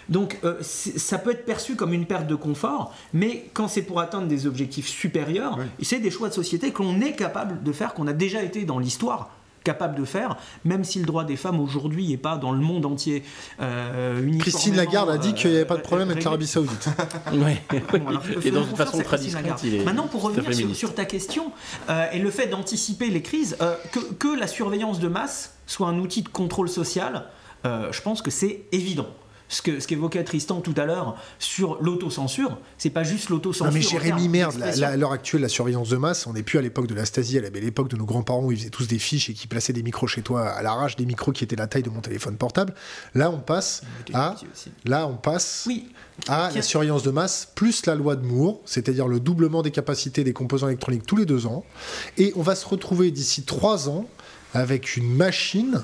Donc euh, ça peut être perçu comme une perte de confort, mais quand c'est pour atteindre des objectifs supérieurs, c'est des choix de société que l'on est capable de faire, qu'on a déjà été dans l'histoire capable de faire, même si le droit des femmes aujourd'hui n'est pas dans le monde entier euh, Christine Lagarde a dit qu'il n'y avait pas de problème avec l'Arabie Saoudite. [laughs] [laughs] oui. et dans une façon très discrète, est Maintenant, pour revenir sur, ta question, euh, et le fait d'anticiper les crises, que, que, la surveillance de masse soit un outil de contrôle social, je pense que c'est évident ce que ce qu'évoquait Tristan tout à l'heure sur l'autocensure, c'est pas juste l'autocensure. Non mais Jérémy, merde, à l'heure actuelle, la surveillance de masse, on n'est plus à l'époque de la Stasi, à l'époque de nos grands-parents où ils faisaient tous des fiches et qui plaçaient des micros chez toi à l'arrache, des micros qui étaient la taille de mon téléphone portable. Là, on passe à, là, on passe oui. à la surveillance de masse plus la loi de Moore, c'est-à-dire le doublement des capacités des composants électroniques tous les deux ans. Et on va se retrouver d'ici trois ans avec une machine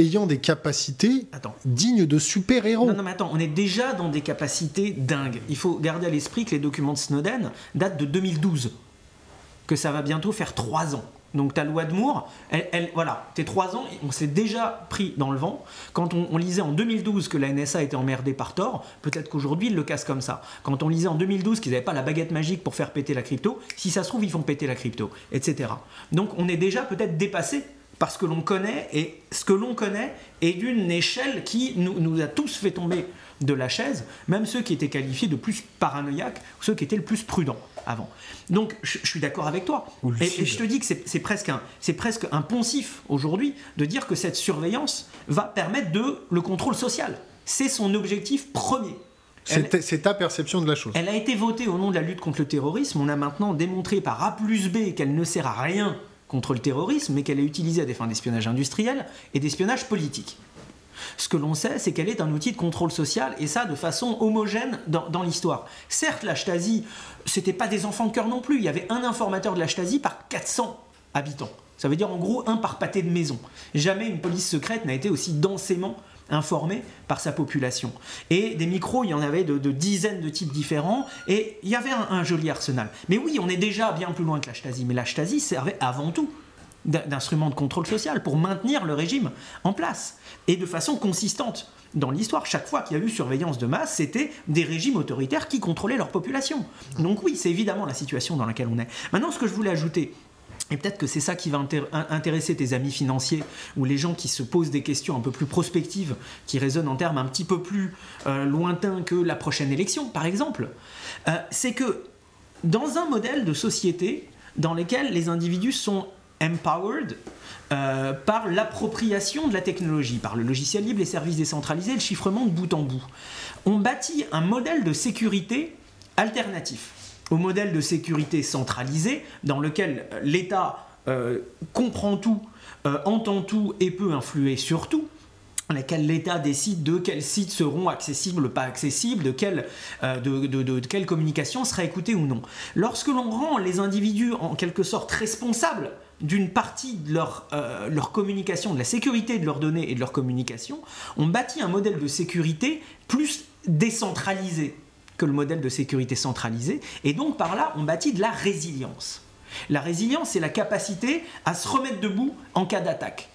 ayant des capacités dignes de super-héros. Non, non, mais attends, on est déjà dans des capacités dingues. Il faut garder à l'esprit que les documents de Snowden datent de 2012, que ça va bientôt faire 3 ans. Donc ta loi de Moore, elle, voilà, tes 3 ans, on s'est déjà pris dans le vent. Quand on, lisait en 2012 que la NSA était emmerdée par tort, peut-être qu'aujourd'hui ils le cassent comme ça. Quand on lisait en 2012 qu'ils n'avaient pas la baguette magique pour faire péter la crypto, si ça se trouve ils font péter la crypto, etc. Donc on est déjà peut-être dépassé parce que l'on connaît, et ce que l'on connaît est d'une échelle qui nous, a tous fait tomber de la chaise, même ceux qui étaient qualifiés de plus paranoïaques, ceux qui étaient le plus prudents avant. Donc je, suis d'accord avec toi. Et, je te dis que c'est presque, un, presque un poncif aujourd'hui de dire que cette surveillance va permettre de le contrôle social. C'est son objectif premier. C'est ta perception de la chose. Elle a été votée au nom de la lutte contre le terrorisme. On a maintenant démontré par A plus B qu'elle ne sert à rien contre le terrorisme, mais qu'elle est utilisée à des fins d'espionnage industriel et d'espionnage politique. Ce que l'on sait, c'est qu'elle est un outil de contrôle social, et ça de façon homogène dans, l'histoire. Certes, la Stasi, c'était pas des enfants de cœur non plus. Il y avait un informateur de la Stasi par 400 habitants. Ça veut dire en gros un par pâté de maison. Jamais une police secrète n'a été aussi densément informé par sa population. Et des micros, il y en avait de, dizaines de types différents, et il y avait un, joli arsenal. Mais oui, on est déjà bien plus loin que la Stasi, mais la Stasi servait avant tout d'instrument de contrôle social pour maintenir le régime en place, et de façon consistante. Dans l'histoire, chaque fois qu'il y a eu surveillance de masse, c'était des régimes autoritaires qui contrôlaient leur population. Donc oui, c'est évidemment la situation dans laquelle on est. Maintenant, ce que je voulais ajouter, et peut-être que c'est ça qui va intéresser tes amis financiers ou les gens qui se posent des questions un peu plus prospectives, qui résonnent en termes un petit peu plus euh, lointains que la prochaine élection, par exemple. Euh, c'est que dans un modèle de société dans lesquels les individus sont empowered euh, par l'appropriation de la technologie, par le logiciel libre, les services décentralisés, le chiffrement de bout en bout. On bâtit un modèle de sécurité alternatif au modèle de sécurité centralisé dans lequel l'État euh, comprend tout, euh, entend tout et peut influer sur tout laquelle l'État décide de quels sites seront accessibles ou pas accessibles, de quelle, communication sera écoutée ou non. Lorsque l'on rend les individus en quelque sorte responsables d'une partie de leur, euh, leur communication, de la sécurité de leurs données et de leur communication, on bâtit un modèle de sécurité plus décentralisé que le modèle de sécurité centralisé, et donc par là, on bâtit de la résilience. La résilience, c'est la capacité à se remettre debout en cas d'attaque.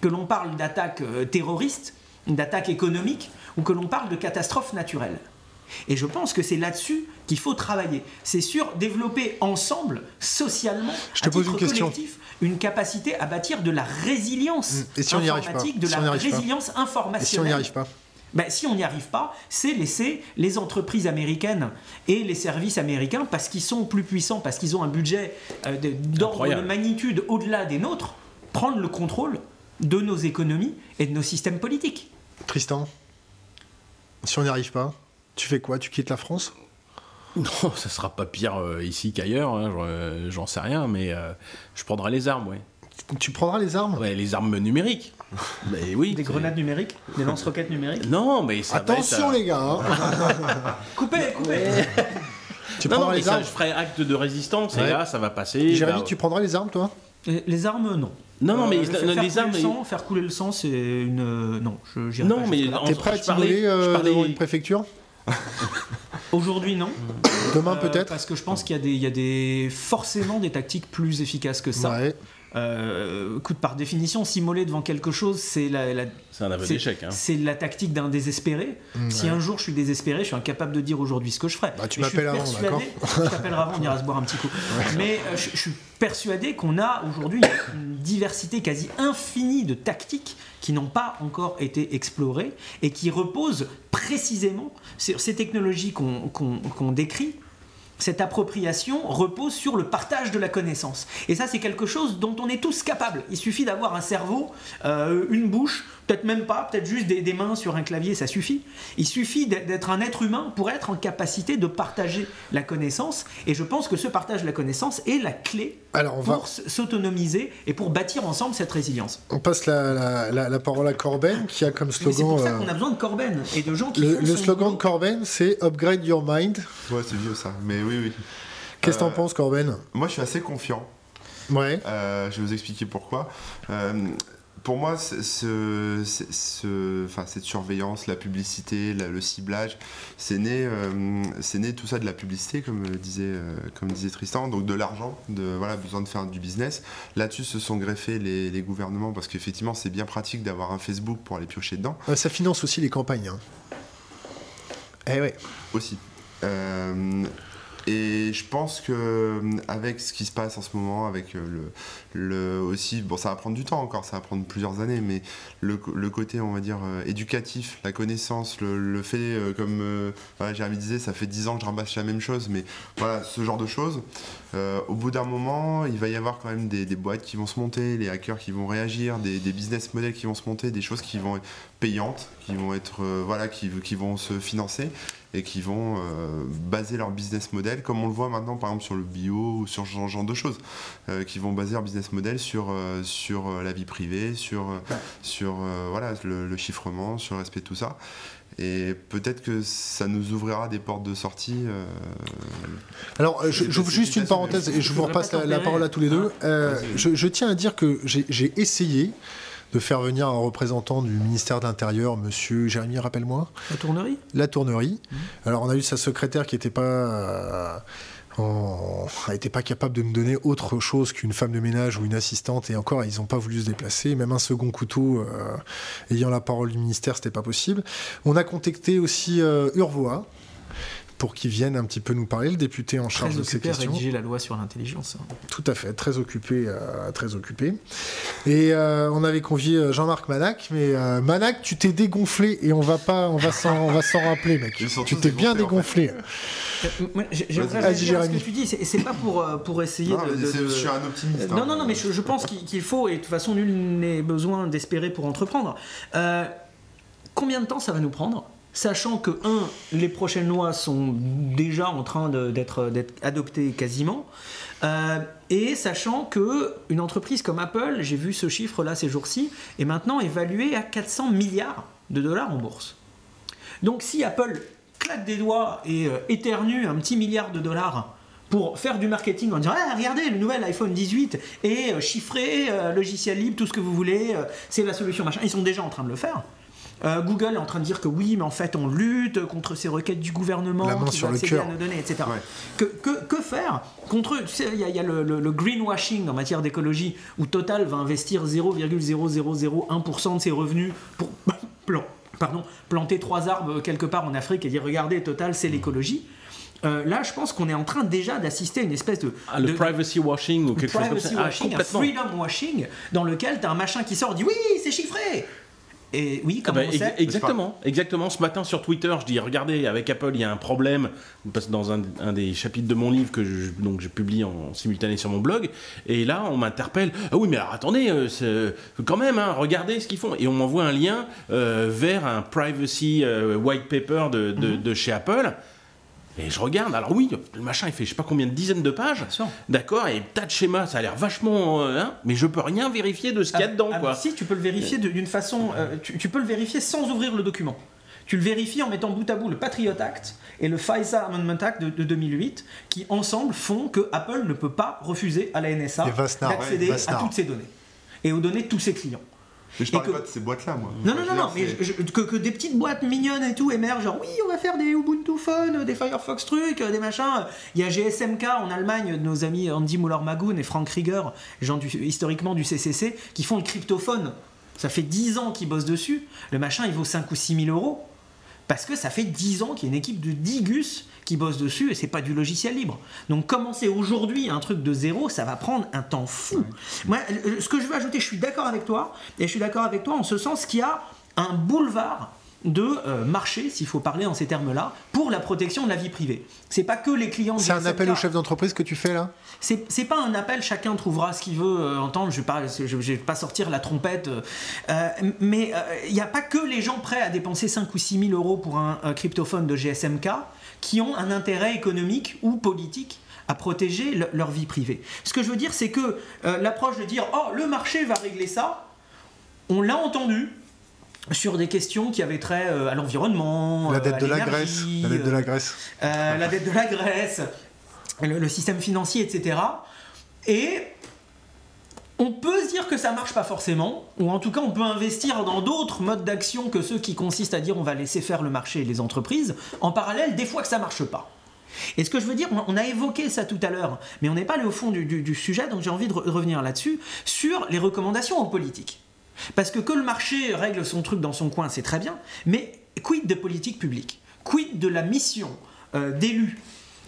Que l'on parle d'attaque euh, terroriste, d'attaque économique, ou que l'on parle de catastrophe naturelle. Et je pense que c'est là-dessus qu'il faut travailler. C'est sur développer ensemble, socialement, je te pose une question. collectif, une capacité à bâtir de la résilience Et si informatique, de Si la arrive pas résilience Et si on n'y arrive pas Ben, si on n'y arrive pas, c'est laisser les entreprises américaines et les services américains, parce qu'ils sont plus puissants, parce qu'ils ont un budget euh, d'ordre de magnitude au-delà des nôtres, prendre le contrôle de nos économies et de nos systèmes politiques. Tristan, si on n'y arrive pas, tu fais quoi? Tu quittes la France? [laughs] Non, ça sera pas pire euh, ici qu'ailleurs, hein, j'en- euh, j'en sais rien, mais euh, je prendrai les armes, ouais. Tu prendras les armes? Ouais, les armes numériques. [laughs] mais oui. Des grenades numériques, des lance-roquettes numériques? [laughs] Non, mais ça va Attention être, euh, les gars hein. [laughs] Coupez, coupez Tu Non, non, prendras mais les ça, armes je ferai acte de résistance Ouais. et là, ça va passer. Jérémy, bah, tu prendras les armes toi? Et Les armes, non. Non, non, mais Euh, les- faire les couler armes. le sang, faire couler le sang, c'est une. Non, je Non, pas mais T'es prêt à parlais- euh, devant une préfecture? Aujourd'hui, non. Demain Euh, peut-être? Parce que je pense qu'il y a, des, il y a des, forcément des tactiques plus efficaces que ça. Ouais. Euh, écoute, par définition, s'immoler devant quelque chose, c'est la, la- C'est un d'échec. Hein. c'est la tactique d'un désespéré. Mm, si ouais. un jour je suis désespéré, je suis incapable de dire aujourd'hui ce que je ferai. Bah, tu Mais je suis m'appelles avant, persuadé- d'accord [laughs] Je t'appellerai avant, on ira se boire un petit coup. Mais euh, je, je suis persuadé qu'on a aujourd'hui une diversité quasi infinie de tactiques qui n'ont pas encore été explorées et qui reposent précisément sur ces technologies qu'on qu'on- qu'on décrit cette appropriation repose sur le partage de la connaissance. Et ça, c'est quelque chose dont on est tous capables. Il suffit d'avoir un cerveau, euh, une bouche, peut-être même pas, peut-être juste des, des mains sur un clavier, ça suffit. Il suffit d'être un être humain pour être en capacité de partager la connaissance. Et je pense que ce partage de la connaissance est la clé Alors on va, pour s'autonomiser et pour bâtir ensemble cette résilience. on passe la, la- la- la parole à Corben qui a comme Mais c'est slogan. pour ça euh, qu'on a besoin de Corben et de gens qui le font le slogan de Corben, c'est Upgrade Your Mind. Ouais, c'est vieux ça, mais oui, oui. Qu'est-ce que t'en Euh, penses, Corben? Moi, je suis assez confiant. Ouais. Euh, je vais vous expliquer pourquoi. Euh, pour moi, ce, ce- ce- ce- enfin, cette surveillance, la publicité, la- le ciblage, c'est né, euh, né tout ça de la publicité, comme disait, euh, comme disait Tristan, donc de l'argent, de voilà, besoin de faire du business. Là-dessus se sont greffés les, les gouvernements parce qu'effectivement, c'est bien pratique d'avoir un Facebook pour aller piocher dedans Ça finance aussi les campagnes. hein. Eh ouais. aussi. Euh, et je pense que euh, avec ce qui se passe en ce moment, avec euh, le, aussi, bon, ça va prendre du temps encore, ça va prendre plusieurs années, mais le, côté, on va dire, euh, éducatif, la connaissance, le, fait, euh, comme euh, voilà, Jérémy disait, ça fait 10 ans que je ramasse la même chose, mais voilà, ce genre de choses. euh, au bout d'un moment, il va y avoir quand même des, boîtes qui vont se monter, les hackers qui vont réagir, des, business models qui vont se monter, des choses qui vont être payantes, qui vont être, voilà, qui, vont se financer et qui vont baser leur business model, comme on le voit maintenant par exemple sur le bio ou sur ce genre, de choses, qui vont baser leur business model sur, euh, sur euh, la vie privée, sur, euh, sur euh, voilà, le, le chiffrement, sur le respect de tout ça. Et peut-être que ça nous ouvrira des portes de sortie. euh, Alors, j'ouvre juste une parenthèse et je je vous repasse pas la, parole à tous les deux. Euh, Vas-y. je, je tiens à dire que j'ai essayé de faire venir un représentant du ministère de l'Intérieur, monsieur Jérémy, rappelle-moi, La tournerie? La tournerie. Mmh. Alors, on a eu sa secrétaire qui n'était pas. euh, n'était pas capable de nous donner autre chose qu'une femme de ménage ou une assistante. Et encore ils n'ont pas voulu se déplacer. Même un second couteau euh, ayant la parole du ministère c'était pas possible. On a contacté aussi euh, Urvoa pour qu'il vienne un petit peu nous parler, le député en charge Très de ces occupé à questions. rédiger la loi sur l'intelligence. hein. Tout à fait, très occupé, euh, très occupé. Et euh, on avait convié euh, Jean-Marc Manac, mais euh, Manac, tu t'es dégonflé et on va pas, on va s'en, on va s'en rappeler, mec. Tu t'es bien dégonflé. Moi, j'ai- J'aimerais Vas-y, réagir à ce que tu dis, c'est- pas pour, pour essayer Non, de. Je suis un optimiste. Euh, hein. Non, non, non, mais je, je pense qu'il qu'il faut, et de toute façon, nul n'est besoin d'espérer pour entreprendre. Euh, combien de temps ça va nous prendre? Sachant que, un, les prochaines lois sont déjà en train d'être adoptées quasiment, euh, et sachant que une entreprise comme Apple, j'ai vu ce chiffre-là ces jours-ci, est maintenant évaluée à 400 milliards de dollars en bourse. Donc si Apple claque des doigts et euh, éternue un petit milliard de dollars pour faire du marketing en disant Ah, regardez le nouvel iPhone 18 est euh, chiffré, logiciel libre, tout ce que vous voulez, c'est la solution machin. Ils sont déjà en train de le faire. Euh, Google est en train de dire que oui, mais en fait on lutte contre ces requêtes du gouvernement La main qui sur le accéder à nos données, etc. Ouais. Que, que, que faire contre Tu sais, il y a, il y a le, le- le greenwashing en matière d'écologie où Total va investir 0,0001% de ses revenus pour [laughs] plan- pardon, planter trois arbres quelque part en Afrique et dire regardez Total c'est l'écologie. Euh, là, je pense qu'on est en train déjà d'assister à une espèce de, Ah, le de- privacy washing ou quelque chose comme privacy ça. Ah, washing, un freedom washing, dans lequel tu as un machin qui sort, dit oui, c'est chiffré. Et oui, Ah comme bah, on ex- exactement, exactement. Ce matin sur Twitter, je dis regardez, avec Apple, il y a un problème parce que dans un, un des chapitres de mon livre que je, donc je publie en simultané sur mon blog, et là on m'interpelle. Ah oui, mais alors, attendez, euh, c'est- quand même, hein, regardez ce qu'ils font, et on m'envoie un lien euh, vers un privacy euh, white paper de, de- Mhm. de chez Apple. Et je regarde, alors oui, le machin il fait je sais pas combien de dizaines de pages, d'accord, et tas de schémas, ça a l'air vachement, euh, hein, mais je peux rien vérifier de ce qu'il y a Ah, dedans, ah, quoi. Si, tu peux le vérifier d'une façon. euh, tu, tu peux le vérifier sans ouvrir le document. Tu le vérifies en mettant bout à bout le Patriot Act et le FISA Amendment Act de, de 2008, qui ensemble font que Apple ne peut pas refuser à la NSA d'accéder ouais, à toutes ces données et aux données de tous ses clients. Mais je parlais que- pas de ces boîtes-là, moi. Non, non, non, non, mais je- je- que, que des petites boîtes mignonnes et tout émergent, genre oui, on va faire des Ubuntu Phone, des Firefox trucs, des machins. Il y a GSMK en Allemagne, nos amis Andy Muller-Magoon et Frank Rieger, gens du, historiquement du CCC, qui font le cryptophone. Ça fait 10 ans qu'ils bossent dessus. Le machin, il vaut 5 ou 6 000 euros. Parce que ça fait 10 ans qu'il y a une équipe de 10 gus qui bosse dessus et c'est pas du logiciel libre. Donc commencer aujourd'hui un truc de zéro, ça va prendre un temps fou. Moi, ce que je veux ajouter, je suis d'accord avec toi, et je suis d'accord avec toi en ce sens qu'il y a un boulevard de euh, marché, s'il faut parler en ces termes-là, pour la protection de la vie privée. C'est pas que les clients. C'est un appel au chef d'entreprise que tu fais là? C'est pas un appel, chacun trouvera ce qu'il veut euh, entendre. Je vais pas, je, je vais pas sortir la trompette, euh, euh, mais il n'y a pas que les gens prêts à dépenser 5 ou 6 000 euros pour un, cryptophone de GSMK qui ont un intérêt économique ou politique à protéger le- leur vie privée. Ce que je veux dire, c'est que l'approche de dire oh le marché va régler ça, on l'a entendu sur des questions qui avaient trait euh, à l'environnement, La euh, dette à de la Grèce. La dette de la Grèce. euh, la dette de la Grèce, le, le système financier, etc. Et on peut se dire que ça marche pas forcément, ou en tout cas on peut investir dans d'autres modes d'action que ceux qui consistent à dire on va laisser faire le marché et les entreprises, en parallèle des fois que ça marche pas. Et ce que je veux dire, on- on a évoqué ça tout à l'heure, mais on n'est pas allé au fond du, du- du sujet, donc j'ai envie de re- revenir là-dessus, sur les recommandations aux politiques. Parce que que le marché règle son truc dans son coin, c'est très bien, mais quid de politique publique? Quid de la mission euh, d'élus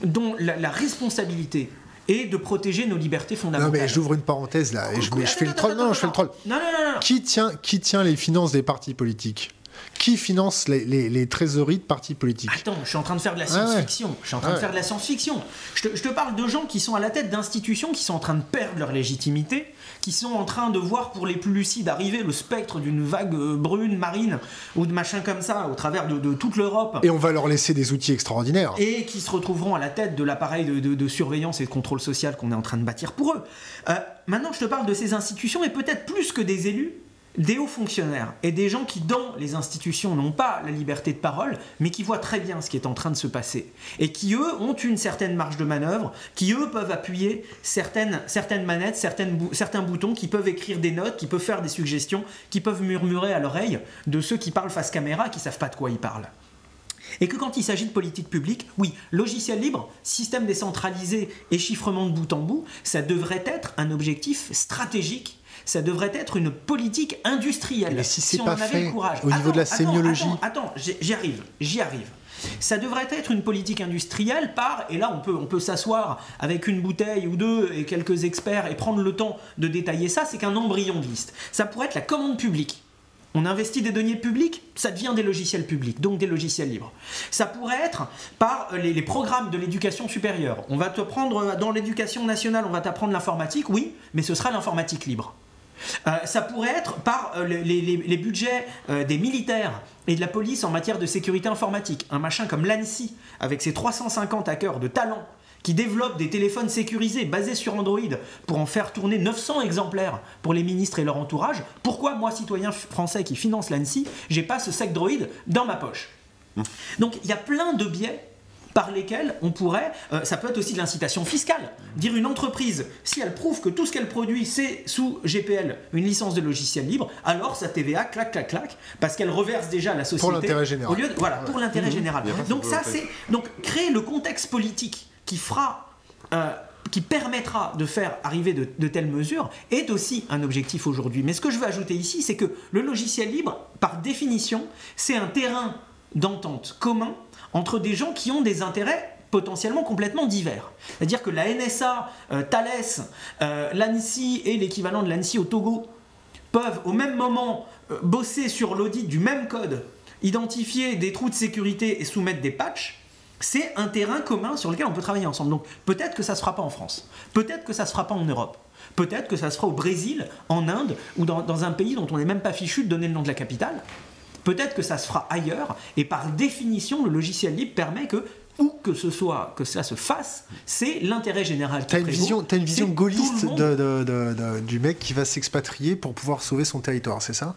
dont la, la responsabilité est de protéger nos libertés Non fondamentales? mais j'ouvre une parenthèse là et je, je fais le troll. Non, non, je fais le troll. Non, non, non, non. Qui tient, qui tient les finances des partis politiques? Qui finance les, les- les trésoreries de partis politiques Attends, je suis en train de faire de la Ah ouais. science-fiction. Je suis en train Ah de faire de la science-fiction. Je te, je te parle de gens qui sont à la tête d'institutions qui sont en train de perdre leur légitimité, qui sont en train de voir pour les plus lucides arriver le spectre d'une vague euh, brune, marine, ou de machin comme ça, au travers de, de toute l'Europe. Et on va leur laisser des outils extraordinaires. et qui se retrouveront à la tête de l'appareil de, de- de surveillance et de contrôle social qu'on est en train de bâtir pour eux. Euh, maintenant, je te parle de ces institutions, et peut-être plus que des élus, des hauts fonctionnaires et des gens qui, dans les institutions, n'ont pas la liberté de parole, mais qui voient très bien ce qui est en train de se passer. Et qui, eux, ont une certaine marge de manœuvre, qui, eux, peuvent appuyer certaines, manettes, certains boutons, qui peuvent écrire des notes, qui peuvent faire des suggestions, qui peuvent murmurer à l'oreille de ceux qui parlent face caméra, qui savent pas de quoi ils parlent. Et que quand il s'agit de politique publique, oui, logiciel libre, système décentralisé et chiffrement de bout en bout, ça devrait être un objectif stratégique. Ça devrait être une politique industrielle. Mais si c'est on pas fait le courage. au niveau de la Attends, sémiologie. Attends, attends, j'y j'y arrive, j'y arrive. Ça devrait être une politique industrielle par, et là on peut, on peut s'asseoir avec une bouteille ou deux et quelques experts et prendre le temps de détailler ça, c'est qu'un embryon de liste. Ça pourrait être la commande publique. On investit des deniers publics, ça devient des logiciels publics, donc des logiciels libres. Ça pourrait être par euh, les, les programmes de l'éducation supérieure. On va te prendre euh, dans l'éducation nationale, on va t'apprendre l'informatique, oui, mais ce sera l'informatique libre. Euh, ça pourrait être par euh, les, les- les budgets euh, des militaires et de la police en matière de sécurité informatique. Un machin comme l'ANSI, avec ses 350 hackers de talent, qui développent des téléphones sécurisés basés sur Android pour en faire tourner 900 exemplaires pour les ministres et leur entourage. Pourquoi moi, citoyen français qui finance l'ANSI, j'ai pas ce sac droïde dans ma poche? Donc il y a plein de biais par lesquels on pourrait, euh, ça peut être aussi de l'incitation fiscale, dire une entreprise, si elle prouve que tout ce qu'elle produit c'est sous GPL, une licence de logiciel libre, alors sa TVA clac clac clac, parce qu'elle reverse déjà à la société. l'intérêt général. Au lieu de- voilà, pour l'intérêt général. A pas Donc ça c'est donc créer le contexte politique qui fera euh, qui permettra de faire arriver de, de telles mesures est aussi un objectif aujourd'hui. Mais ce que je veux ajouter ici, c'est que le logiciel libre, par définition, c'est un terrain d'entente commun entre des gens qui ont des intérêts potentiellement complètement divers. C'est-à-dire que la NSA, euh, Thales, euh, l'ANSI et l'équivalent de l'ANSI au Togo peuvent au même moment euh, bosser sur l'audit du même code, identifier des trous de sécurité et soumettre des patchs, c'est un terrain commun sur lequel on peut travailler ensemble. Donc peut-être que ça se fera pas en France, peut-être que ça se fera pas en Europe, peut-être que ça se fera au Brésil, en Inde ou dans, dans un pays dont on n'est même pas fichu de donner le nom de la capitale. Peut-être que ça se fera ailleurs, et par définition, le logiciel libre permet que, où que ce soit, que cela se fasse, c'est l'intérêt général T'as une vision, t'as une vision gaulliste de, de- de- du mec qui va s'expatrier pour pouvoir sauver son territoire, c'est ça?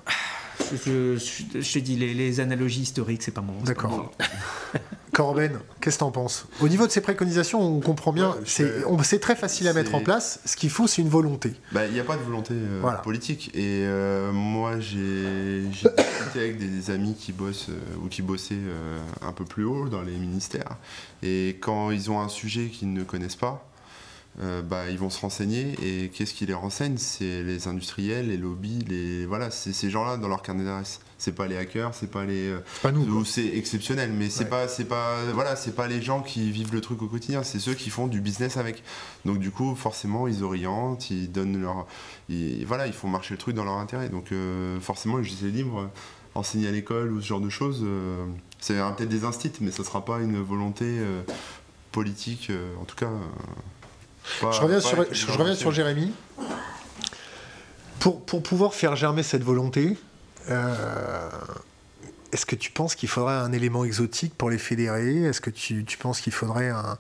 Je, je, je te dis, les, les analogies historiques, c'est pas mon. D'accord. [laughs] Corben, qu'est-ce que t'en penses? Au niveau de ces préconisations, on comprend bien, Ouais, c'est très facile à mettre en place. Ce qu'il faut, c'est une volonté. Bah, il n'y a pas de volonté euh, Voilà. politique. Et euh, moi, j'ai [coughs] discuté avec des amis qui bossent euh, ou qui bossaient un peu plus haut dans les ministères. Et quand ils ont un sujet qu'ils ne connaissent pas, euh, bah, ils vont se renseigner. Et qu'est-ce qui les renseigne? C'est les industriels, les lobbies, les voilà, c'est ces gens-là dans leur carnet d'adresse. C'est pas les hackers, c'est pas les. euh, C'est pas nous. ou c'est exceptionnel, mais c'est Ouais. pas, c'est pas, voilà, c'est pas les gens qui vivent le truc au quotidien, c'est ceux qui font du business avec. Donc du coup, forcément, ils orientent, ils donnent leur, ils, voilà, ils font marcher le truc dans leur intérêt. Donc euh, forcément, le logiciel libre, euh, enseigner à l'école ou ce genre de choses, euh, c'est peut-être des instits, mais ça sera pas une volonté euh, politique, euh, en tout cas. Pas- Je reviens, sur, je reviens. Jérémy. Pour, pour pouvoir faire germer cette volonté, euh, est-ce que tu penses qu'il faudrait un élément exotique pour les fédérer? Est-ce que tu, tu penses qu'il faudrait un.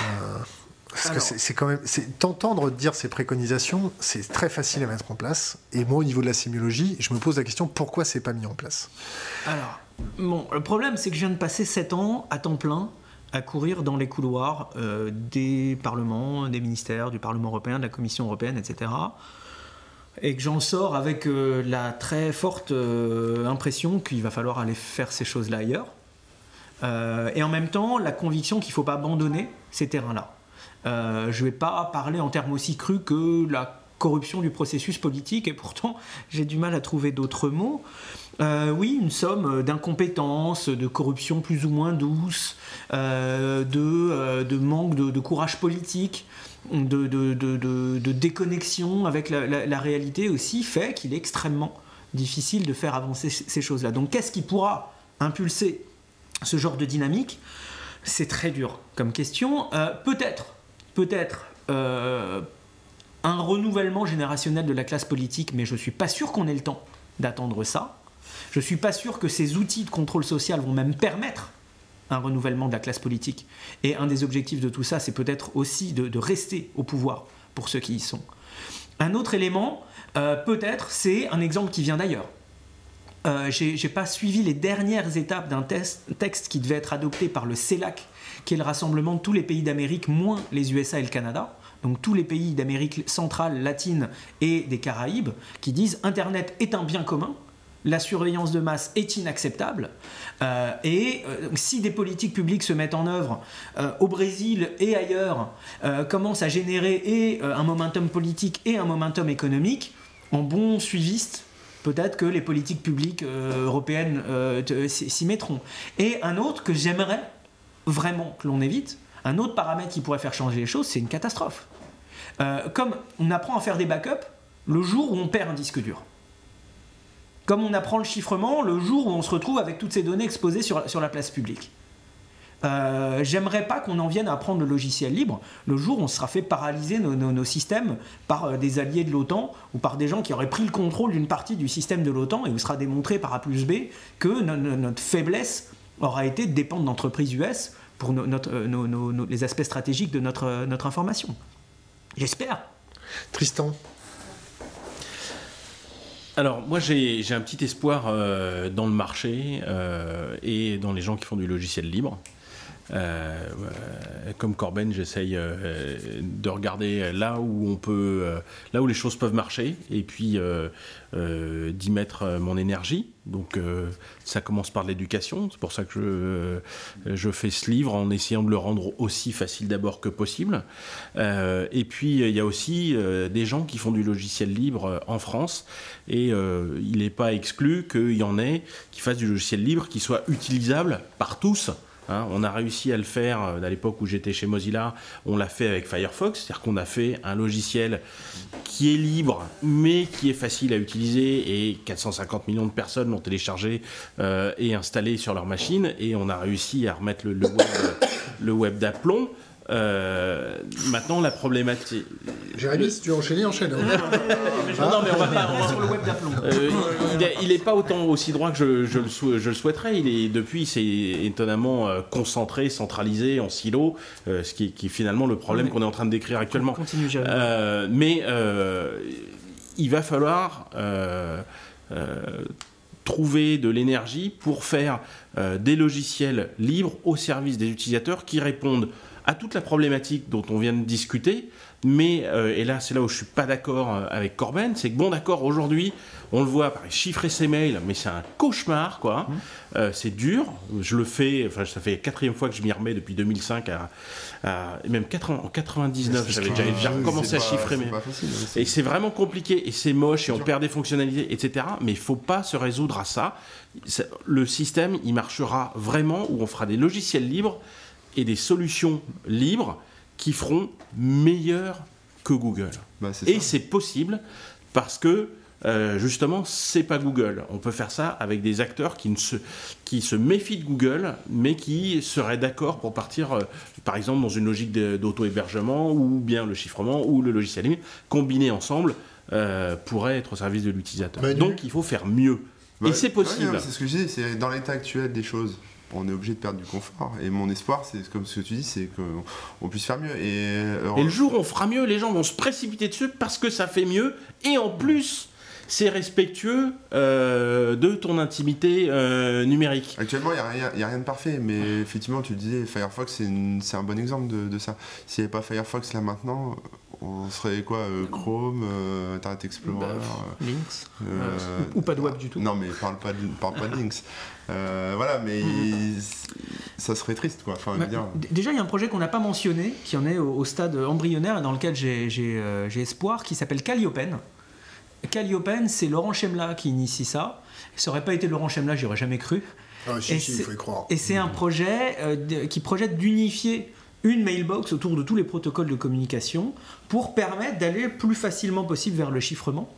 un- parce que Alors- c'est c'est quand même. T'entendre dire ces préconisations, c'est très facile à mettre en place. Et moi, au niveau de la sémiologie, je me pose la question pourquoi c'est pas mis en place? Alors, bon, le problème, c'est que je viens de passer 7 ans à temps plein à courir dans les couloirs euh, des parlements, des ministères, du Parlement européen, de la Commission européenne, etc. Et que j'en sors avec euh, la très forte euh, impression qu'il va falloir aller faire ces choses-là ailleurs. Et en même temps, la conviction qu'il ne faut pas abandonner ces terrains-là. Je ne vais pas parler en termes aussi crus que la corruption du processus politique, et pourtant [laughs] j'ai du mal à trouver d'autres mots. Euh, oui, une somme d'incompétence, de corruption plus ou moins douce, euh, de, euh, de manque de, courage politique, de, de- déconnexion avec la, la- réalité aussi, fait qu'il est extrêmement difficile de faire avancer ces choses-là. Donc qu'est-ce qui pourra impulser ce genre de dynamique? C'est très dur comme question. Euh, peut-être, peut-être euh, un renouvellement générationnel de la classe politique, mais je suis pas sûr qu'on ait le temps d'attendre ça. Je suis pas sûr que ces outils de contrôle social vont même permettre un renouvellement de la classe politique. Et un des objectifs de tout ça, c'est peut-être aussi de, rester au pouvoir pour ceux qui y sont. Un autre élément, euh, peut-être, c'est un exemple qui vient d'ailleurs. Euh, j'ai pas suivi les dernières étapes d'un texte qui devait être adopté par le CELAC, qui est le rassemblement de tous les pays d'Amérique, moins les USA et le Canada, donc tous les pays d'Amérique centrale, latine et des Caraïbes, qui disent Internet est un bien commun, la surveillance de masse est inacceptable, euh, et euh, si des politiques publiques se mettent en œuvre euh, au Brésil et ailleurs, commencent à générer et un momentum politique et un momentum économique, en bon suiviste, peut-être que les politiques publiques européennes s'y mettront. Et un autre que j'aimerais vraiment que l'on évite, un autre paramètre qui pourrait faire changer les choses, c'est une catastrophe. Euh, comme on apprend à faire des backups le jour où on perd un disque dur. Comme on apprend le chiffrement le jour où on se retrouve avec toutes ces données exposées sur, la place publique. Euh, J'aimerais pas qu'on en vienne à apprendre le logiciel libre le jour où on sera fait paralyser nos, systèmes par euh, des alliés de l'OTAN ou par des gens qui auraient pris le contrôle d'une partie du système de l'OTAN et où sera démontré par A plus B que no- no- notre faiblesse aura été de dépendre d'entreprises US pour no- notre, euh, les aspects stratégiques de notre, euh, notre information. J'espère. Tristan, Alors, moi, j'ai j'ai un petit espoir euh, dans le marché euh, et dans les gens qui font du logiciel libre. Euh, comme Corben, j'essaye euh, de regarder là où on peut, euh, là où les choses peuvent marcher, et puis d'y mettre mon énergie. Donc, ça commence par l'éducation. C'est pour ça que je, fais ce livre en essayant de le rendre aussi facile d'abord que possible. Et puis, il y a aussi des gens qui font du logiciel libre en France, et il n'est pas exclu qu'il y en ait qui fassent du logiciel libre qui soit utilisable par tous. Hein, on a réussi à le faire euh, à l'époque où j'étais chez Mozilla, on l'a fait avec Firefox, c'est-à-dire qu'on a fait un logiciel qui est libre mais qui est facile à utiliser et 450 millions de personnes l'ont téléchargé euh, et installé sur leur machine et on a réussi à remettre le, web d'aplomb. Euh, maintenant la problématique... Jérémy, si tu veux enchaîner, enchaîne. Non, mais on va pas- on va- sur le web d'aplomb. euh, il, est, il est pas autant aussi droit que je, je le, sou- je le souhaiterais. Il est depuis, c'est étonnamment euh, concentré, centralisé, en silo, euh, ce qui, est- qui est finalement le problème qu'on est en train de décrire actuellement. Continue, Jérémy. Euh, mais euh, il va falloir euh, euh, trouver de l'énergie pour faire euh, des logiciels libres au service des utilisateurs qui répondent à toute la problématique dont on vient de discuter. Mais, euh, et là c'est là où je suis pas d'accord euh, avec Corben, c'est que bon d'accord, aujourd'hui on le voit, par chiffrer ses mails, mais c'est un cauchemar quoi. Euh, c'est dur, je le fais, enfin ça fait la quatrième fois que je m'y remets depuis 2005 à, à- même 80 en 99 j'avais déjà, déjà recommencé à pas- chiffrer pas facile. hein, c'est- et c'est vraiment compliqué, et c'est moche, et on perd des fonctionnalités, etc. Mais il faut pas se résoudre à. Ça- Le système, il marchera vraiment où on fera des logiciels libres et des solutions libres qui feront meilleur que Google. Bah, Et c'est possible parce que euh, justement, c'est pas Google. On peut faire ça avec des acteurs qui, ne se, qui se méfient de Google, mais qui seraient d'accord pour partir, euh, par exemple, dans une logique d'auto-hébergement, ou bien le chiffrement, ou le logiciel libre, combinés ensemble, euh, pourraient être au service de l'utilisateur. Manu Donc, il faut faire mieux. Bah, Et c'est possible. ouais, c'est ce que je dis, c'est dans l'état actuel des choses. On est obligé de perdre du confort. Et mon espoir, c'est comme ce que tu dis, c'est qu'on on puisse faire mieux. Et, euh, Et le jour où on fera mieux, les gens vont se précipiter dessus parce que ça fait mieux. Et en plus, c'est respectueux euh, de ton intimité euh, numérique. Actuellement, il n'y a, rien- y a rien de parfait, mais effectivement, tu disais, Firefox, c'est un bon exemple de, de ça. S'il n'y avait pas Firefox là maintenant, on serait quoi euh, Chrome, euh, Internet Explorer Bah, euh, Links. euh, ou pas de web du tout. Non, mais parle pas de, parle pas de Links. Euh, voilà, mais il- ça serait triste, quoi. Enfin, Bah, Déjà, il y a un projet qu'on n'a pas mentionné, qui en est au, au stade embryonnaire et dans lequel euh, j'ai espoir, qui s'appelle Calliopen. Calliopen, c'est Laurent Chemla qui initie ça. Ça aurait pas été Laurent Chemla, j'y aurais jamais cru. Ah, si, Et si, il c'est- faut y croire. Et c'est un projet euh, de- qui projette d'unifier une mailbox autour de tous les protocoles de communication pour permettre d'aller plus facilement possible vers le chiffrement.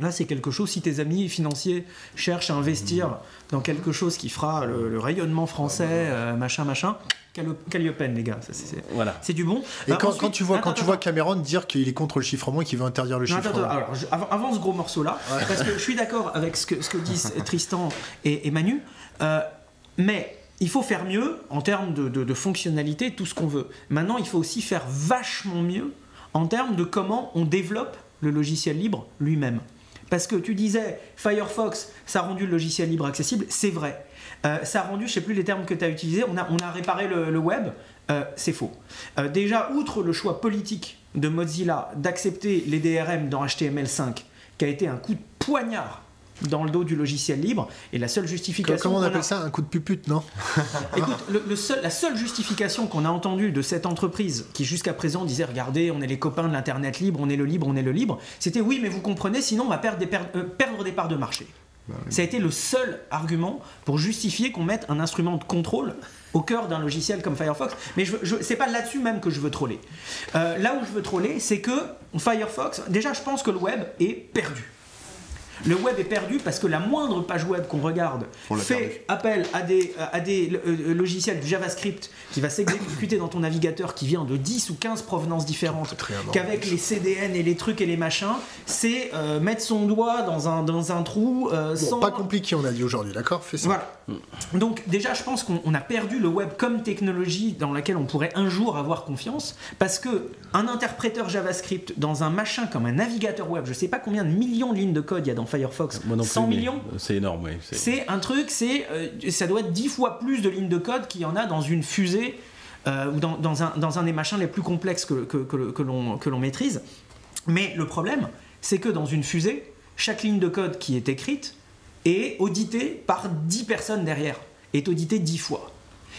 Là, c'est quelque chose, si tes amis financiers cherchent à investir dans quelque chose qui fera le, le rayonnement français, euh, machin, machin, Callio- Calliopen, les gars, c'est- Voilà. du bon. Et Euh, quand, ensuite- quand tu vois, Attends, quand tu attends, vois Cameron dire qu'il est contre le chiffrement et qu'il veut interdire le non, chiffrement. attends, alors, je- avant, avant ce gros morceau-là, parce que je suis d'accord avec ce que, ce que disent [laughs] Tristan et, et Manu, euh, mais il faut faire mieux en termes de, de, de fonctionnalité, tout ce qu'on veut. Maintenant, il faut aussi faire vachement mieux en termes de comment on développe le logiciel libre lui-même. Parce que tu disais, Firefox, ça a rendu le logiciel libre accessible, c'est vrai. Euh, ça a rendu, je sais plus les termes que tu as utilisés, on a, réparé le, le web, Euh, c'est faux. Euh, déjà, outre le choix politique de Mozilla d'accepter les DRM dans HTML5, qui a été un coup de poignard dans le dos du logiciel libre. Et la seule justification. Comment on qu'on a- appelle ça Un coup de pupute, non [laughs] Écoute, le, le seul- la seule justification qu'on a entendue de cette entreprise qui jusqu'à présent disait regardez, on est les copains de l'internet libre, on est le libre, on est le libre, c'était oui, mais vous comprenez, sinon on va perdre des, per- euh, perdre des parts de marché. Bah oui. Ça a été le seul argument pour justifier qu'on mette un instrument de contrôle au cœur d'un logiciel comme Firefox. Mais je, je- c'est pas là-dessus même que je veux troller. Euh, là où je veux troller, c'est que Firefox, déjà je pense que le web est perdu. Le web est perdu parce que la moindre page web qu'on regarde perdu. fait appel à des, à des euh, logiciels du JavaScript qui va s'exécuter dans ton navigateur qui vient de 10 ou 15 provenances différentes, qu'avec les CDN et les trucs et les machins, c'est euh, mettre son doigt dans un, dans un trou euh, Bon, sans... Pas compliqué, on a dit aujourd'hui, d'accord Fais ça. Voilà. Donc déjà, je pense qu'on on a perdu le web comme technologie dans laquelle on pourrait un jour avoir confiance, parce que un interpréteur JavaScript dans un machin comme un navigateur web, je sais pas combien de millions de lignes de code il y a dans Firefox, Moi non plus, 100 mais millions. C'est énorme, oui. c'est- un truc, c'est euh, ça doit être 10 fois plus de lignes de code qu'il y en a dans une fusée euh, ou dans, dans un, dans un des machins les plus complexes que, que, que, l'on que l'on maîtrise. Mais le problème, c'est que dans une fusée, chaque ligne de code qui est écrite est auditée par 10 personnes derrière, est auditée 10 fois.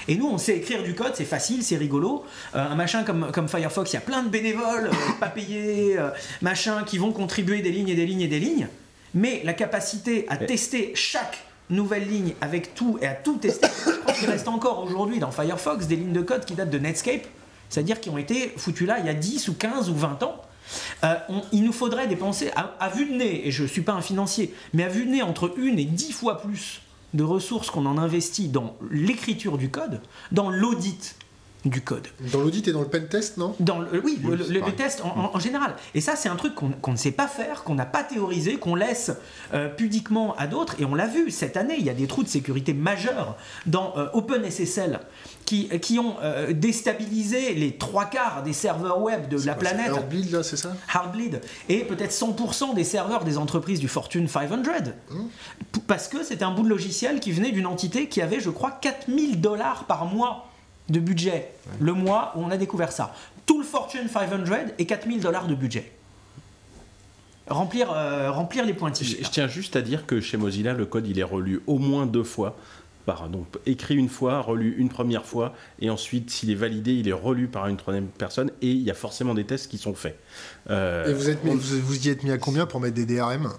Et nous, on sait écrire du code, c'est facile, c'est rigolo. Euh, un machin comme, comme Firefox, il y a plein de bénévoles, euh, pas payés, euh, machin, qui vont contribuer des lignes et des lignes et des lignes. Mais la capacité à tester chaque nouvelle ligne avec tout et à tout tester, je crois qu'il reste encore aujourd'hui dans Firefox des lignes de code qui datent de Netscape, c'est-à-dire qui ont été foutues là il y a 10 ou 15 ou 20 ans. Euh, on- il nous faudrait dépenser à, à vue de nez, et je ne suis pas un financier, mais à vue de nez entre une et dix fois plus de ressources qu'on en investit dans l'écriture du code, dans l'audit du code. Dans l'audit et dans le pen test, non? Dans le, oui, le, Oui, le- test en, en- en général. Et ça, c'est un truc qu'on ne sait pas faire, qu'on n'a pas théorisé, qu'on laisse euh, pudiquement à d'autres. Et on l'a vu cette année, il y a des trous de sécurité majeurs dans euh, OpenSSL qui, qui ont euh, déstabilisé les trois quarts des serveurs web de la planète. Heartbleed, là, c'est ça? Hardbleed et peut-être 100% des serveurs des entreprises du Fortune 500 P- parce que c'était un bout de logiciel qui venait d'une entité qui avait je crois 4000 dollars par mois de budget le mois où on a découvert ça tout le Fortune 500 et 4000 dollars de budget remplir, euh, remplir les pointillés Je, je tiens juste à dire que chez Mozilla, le code, il est relu au moins deux fois. Par, donc écrit une fois, relu une première fois, et ensuite, s'il est validé, il est relu par une troisième personne, et il y a forcément des tests qui sont faits. Euh, Et vous, êtes mis- on- vous, vous y êtes mis à combien pour mettre des DRM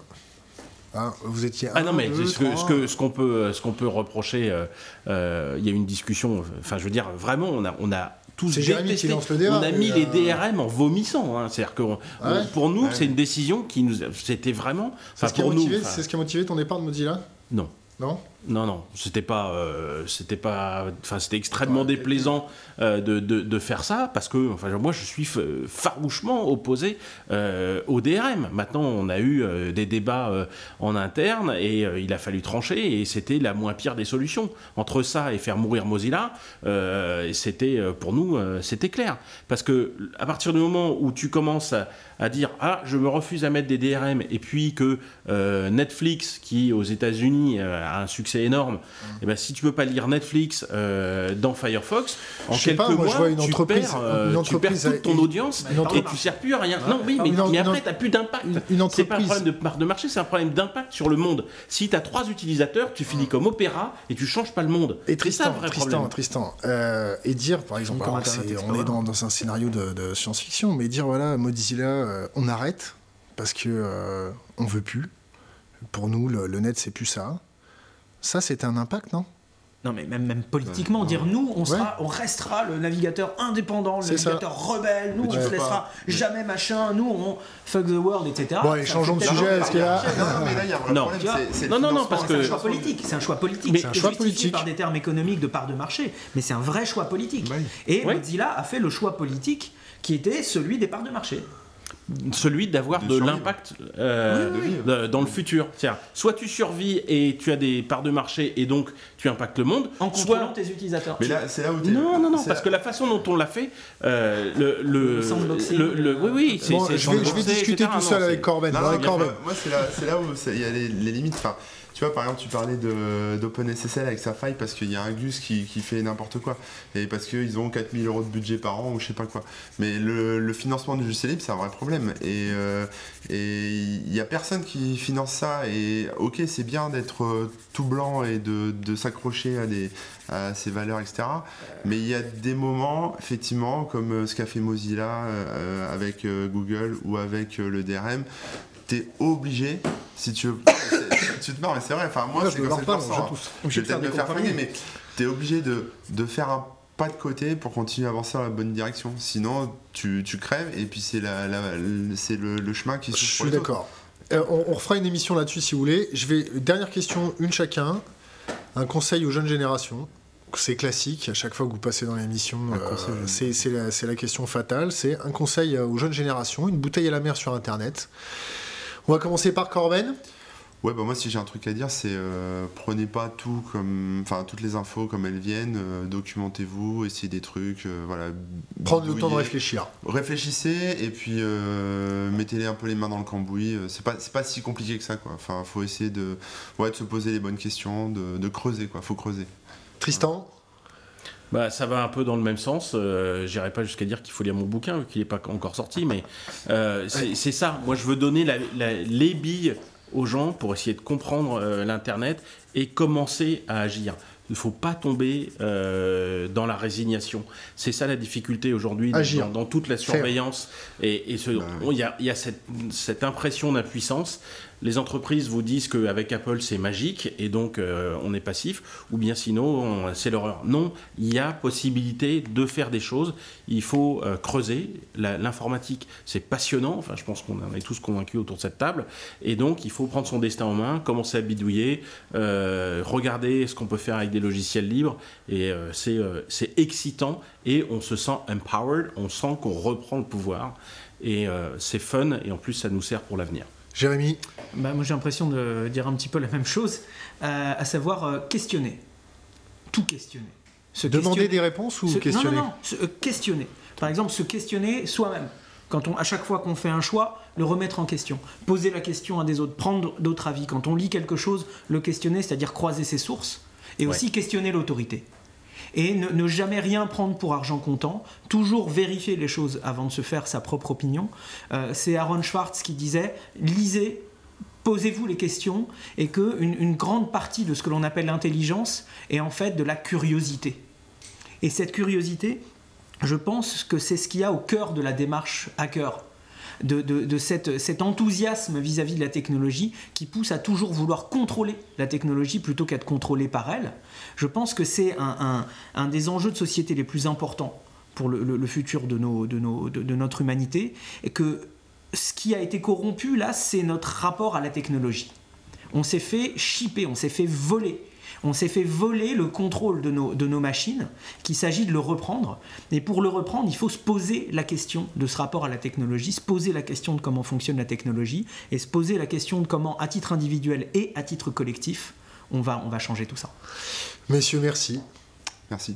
Hein, Vous étiez. Ah non, un, mais deux, ce que- ce que- ce qu'on peut, ce qu'on peut reprocher, euh, euh, il y a une discussion, enfin je veux dire, vraiment, on a, on a tous détesté. le débat, on a mis les euh, DRM en vomissant. hein. C'est-à-dire que on- Ah ouais pour nous, Ouais. c'est une décision qui nous, c'était vraiment, C'est ce, qui a motivé- c'est ce qui a motivé ton départ de Mozilla? Non. Non? Non, non, c'était pas, euh, c'était pas, enfin, c'était extrêmement déplaisant euh, de, de- de faire ça parce que, enfin, moi, je suis farouchement opposé euh, au DRM. Maintenant, on a eu euh, des débats en interne et il a fallu trancher et c'était la moins pire des solutions. Entre ça et faire mourir Mozilla, c'était pour nous, c'était clair parce que à partir du moment où tu commences à, à dire ah, je me refuse à mettre des DRM et puis que Netflix, qui aux États-Unis a un succès énorme, et ben si tu peux pas lire Netflix euh, dans Firefox, en Je sais quelques pas, moi, je mois, vois une tu entreprise- perds, euh, une tu perds toute ton a- audience et tu sers plus à rien. Non, oui, mais, mais après, tu plus d'impact. C'est pas un problème de de marché, c'est un problème d'impact sur le monde. Si tu as trois utilisateurs, tu finis comme Opéra et tu changes pas le monde. Et ça Tristan, le vrai Tristan, problème. Tristan, euh, et dire, par exemple, alors, on est dans, dans un scénario de, de science-fiction, mais dire, voilà, Mozilla, on arrête, parce que on veut plus. Pour nous, le, le net, c'est plus ça. Ça, c'était un impact, non? Non, mais même, même politiquement, dire nous, on, sera, on restera le navigateur indépendant, le C'est ça. navigateur rebelle, nous, Mais on se laissera pas. jamais machin, nous, on fuck the world, etc. Bon, allez, changeons de sujet, est-ce qu'il y a-. Non, non, mais là, il y a un vrai Non. problème. C'est- c'est parce C'est que- un le choix politique, c'est un choix politique. Mais- C'est un choix politique. par des termes économiques de part de marché, mais c'est un vrai choix politique. Oui. Et Oui. Mozilla a fait le choix politique qui était celui des parts de marché. Celui d'avoir De l'impact euh, Oui, oui, oui. de- dans le futur. Soit tu survis et tu as des parts de marché et donc tu impactes le monde, En contrôlant soit... tes utilisateurs. Mais là, c'est là où Non, non, non, parce là- que la façon dont on l'a fait, euh, le, le, Le sandboxing, le- le- oui, oui, c'est, Bon, c'est je, vais, je vais sandboxé, discuter etc. tout seul Non, avec Corben. Moi, c'est là, où il y a les, les limites. Enfin, tu vois, par exemple, tu parlais d'OpenSSL avec sa faille parce qu'il y a un Gus qui, fait n'importe quoi. Et parce qu'ils ont 4000 euros de budget par an ou je sais pas quoi. Mais le, financement du libre, c'est un vrai problème. Et euh, il y a personne qui finance ça. Et ok, c'est bien d'être euh, tout blanc et de, s'accrocher à, des, à ces valeurs, etc. Mais il y a des moments, effectivement, comme euh, ce qu'a fait Mozilla avec Google ou avec le DRM, t'es obligé, si tu veux. tu te marres, mais c'est vrai. Enfin, moi, Ouais, c'est je me comme ça que je je hein. Je vais tous. peut-être me faire mais t'es obligé de, de faire un pas de côté pour continuer à avancer dans la bonne direction. Sinon, tu, tu crèves et puis c'est la, la- le- c'est le, le chemin qui Je s'ouvre pour suis d'accord. Euh, on, on refera une émission là-dessus si vous voulez. Je vais dernière question, une chacun. Un conseil aux jeunes générations. C'est classique. À chaque fois que vous passez dans l'émission, euh, c'est c'est la, c'est la question fatale. C'est un conseil aux jeunes générations. Une bouteille à la mer sur Internet. On va commencer par Corben. Ouais, bah moi, si j'ai un truc à dire, c'est euh, prenez pas tout comme. Enfin, toutes les infos comme elles viennent, euh, documentez-vous, essayez des trucs, euh, voilà. Prendre le temps de réfléchir. Réfléchissez et puis mettez-les un peu les mains dans le cambouis. C'est pas, c'est pas si compliqué que ça, quoi. Enfin, faut essayer de, ouais, de se poser les bonnes questions, de, de creuser, quoi. Faut creuser. Tristan? Bah, ça va un peu dans le même sens. Euh, J'irai pas jusqu'à dire qu'il faut lire mon bouquin, vu qu'il n'est pas encore sorti, mais euh, c'est ça. Moi, je veux donner les billes aux gens pour essayer de comprendre euh, l'Internet et commencer à agir. Il ne faut pas tomber euh, dans la résignation. C'est ça la difficulté aujourd'hui dans, toute la surveillance. Et, et ce- Bah il y a, il y a cette, cette impression d'impuissance. Les entreprises vous disent qu'avec Apple c'est magique et donc euh, on est passif, ou bien sinon on- c'est l'horreur. Non, il y a possibilité de faire des choses. Il faut euh, creuser. L'informatique c'est passionnant. Enfin, je pense qu'on en est tous convaincus autour de cette table. Et donc il faut prendre son destin en main, commencer à bidouiller, euh, regarder ce qu'on peut faire avec des logiciels libres. Et euh, c'est euh, c'est excitant et on se sent empowered. On sent qu'on reprend le pouvoir. Et euh, c'est fun et en plus ça nous sert pour l'avenir. Jérémy. Bah, moi j'ai l'impression de dire un petit peu la même chose, euh, à savoir euh, questionner. Tout questionner. Se Demander questionner. des réponses ou Se- questionner Non, non, non, se- euh, questionner. Par exemple, se questionner soi-même. Quand on, à chaque fois qu'on fait un choix, le remettre en question. Poser la question à des autres, prendre d'autres avis. Quand on lit quelque chose, le questionner, c'est-à-dire croiser ses sources. Et Ouais. aussi questionner l'autorité. Et ne, ne jamais rien prendre pour argent comptant, toujours vérifier les choses avant de se faire sa propre opinion. Euh, c'est Aaron Schwartz qui disait lisez, posez-vous les questions, et que une, une grande partie de ce que l'on appelle l'intelligence est en fait de la curiosité. Et cette curiosité, je pense que c'est ce qu'il y a au cœur de la démarche hacker. De, de- cette- cet enthousiasme vis-à-vis de la technologie qui pousse à toujours vouloir contrôler la technologie plutôt qu'être contrôlé par elle. Je pense que c'est un, un- des enjeux de société les plus importants pour le, le- le futur de, nos, de, nos- de- de notre humanité. Et que ce qui a été corrompu là, c'est notre rapport à la technologie. On s'est fait chipper, on s'est fait voler. On s'est fait voler le contrôle de nos, de nos machines, qu'il s'agit de le reprendre. Et pour le reprendre, il faut se poser la question de ce rapport à la technologie, se poser la question de comment fonctionne la technologie, et se poser la question de comment, à titre individuel et à titre collectif, on va, on va changer tout ça. Messieurs, merci. Merci.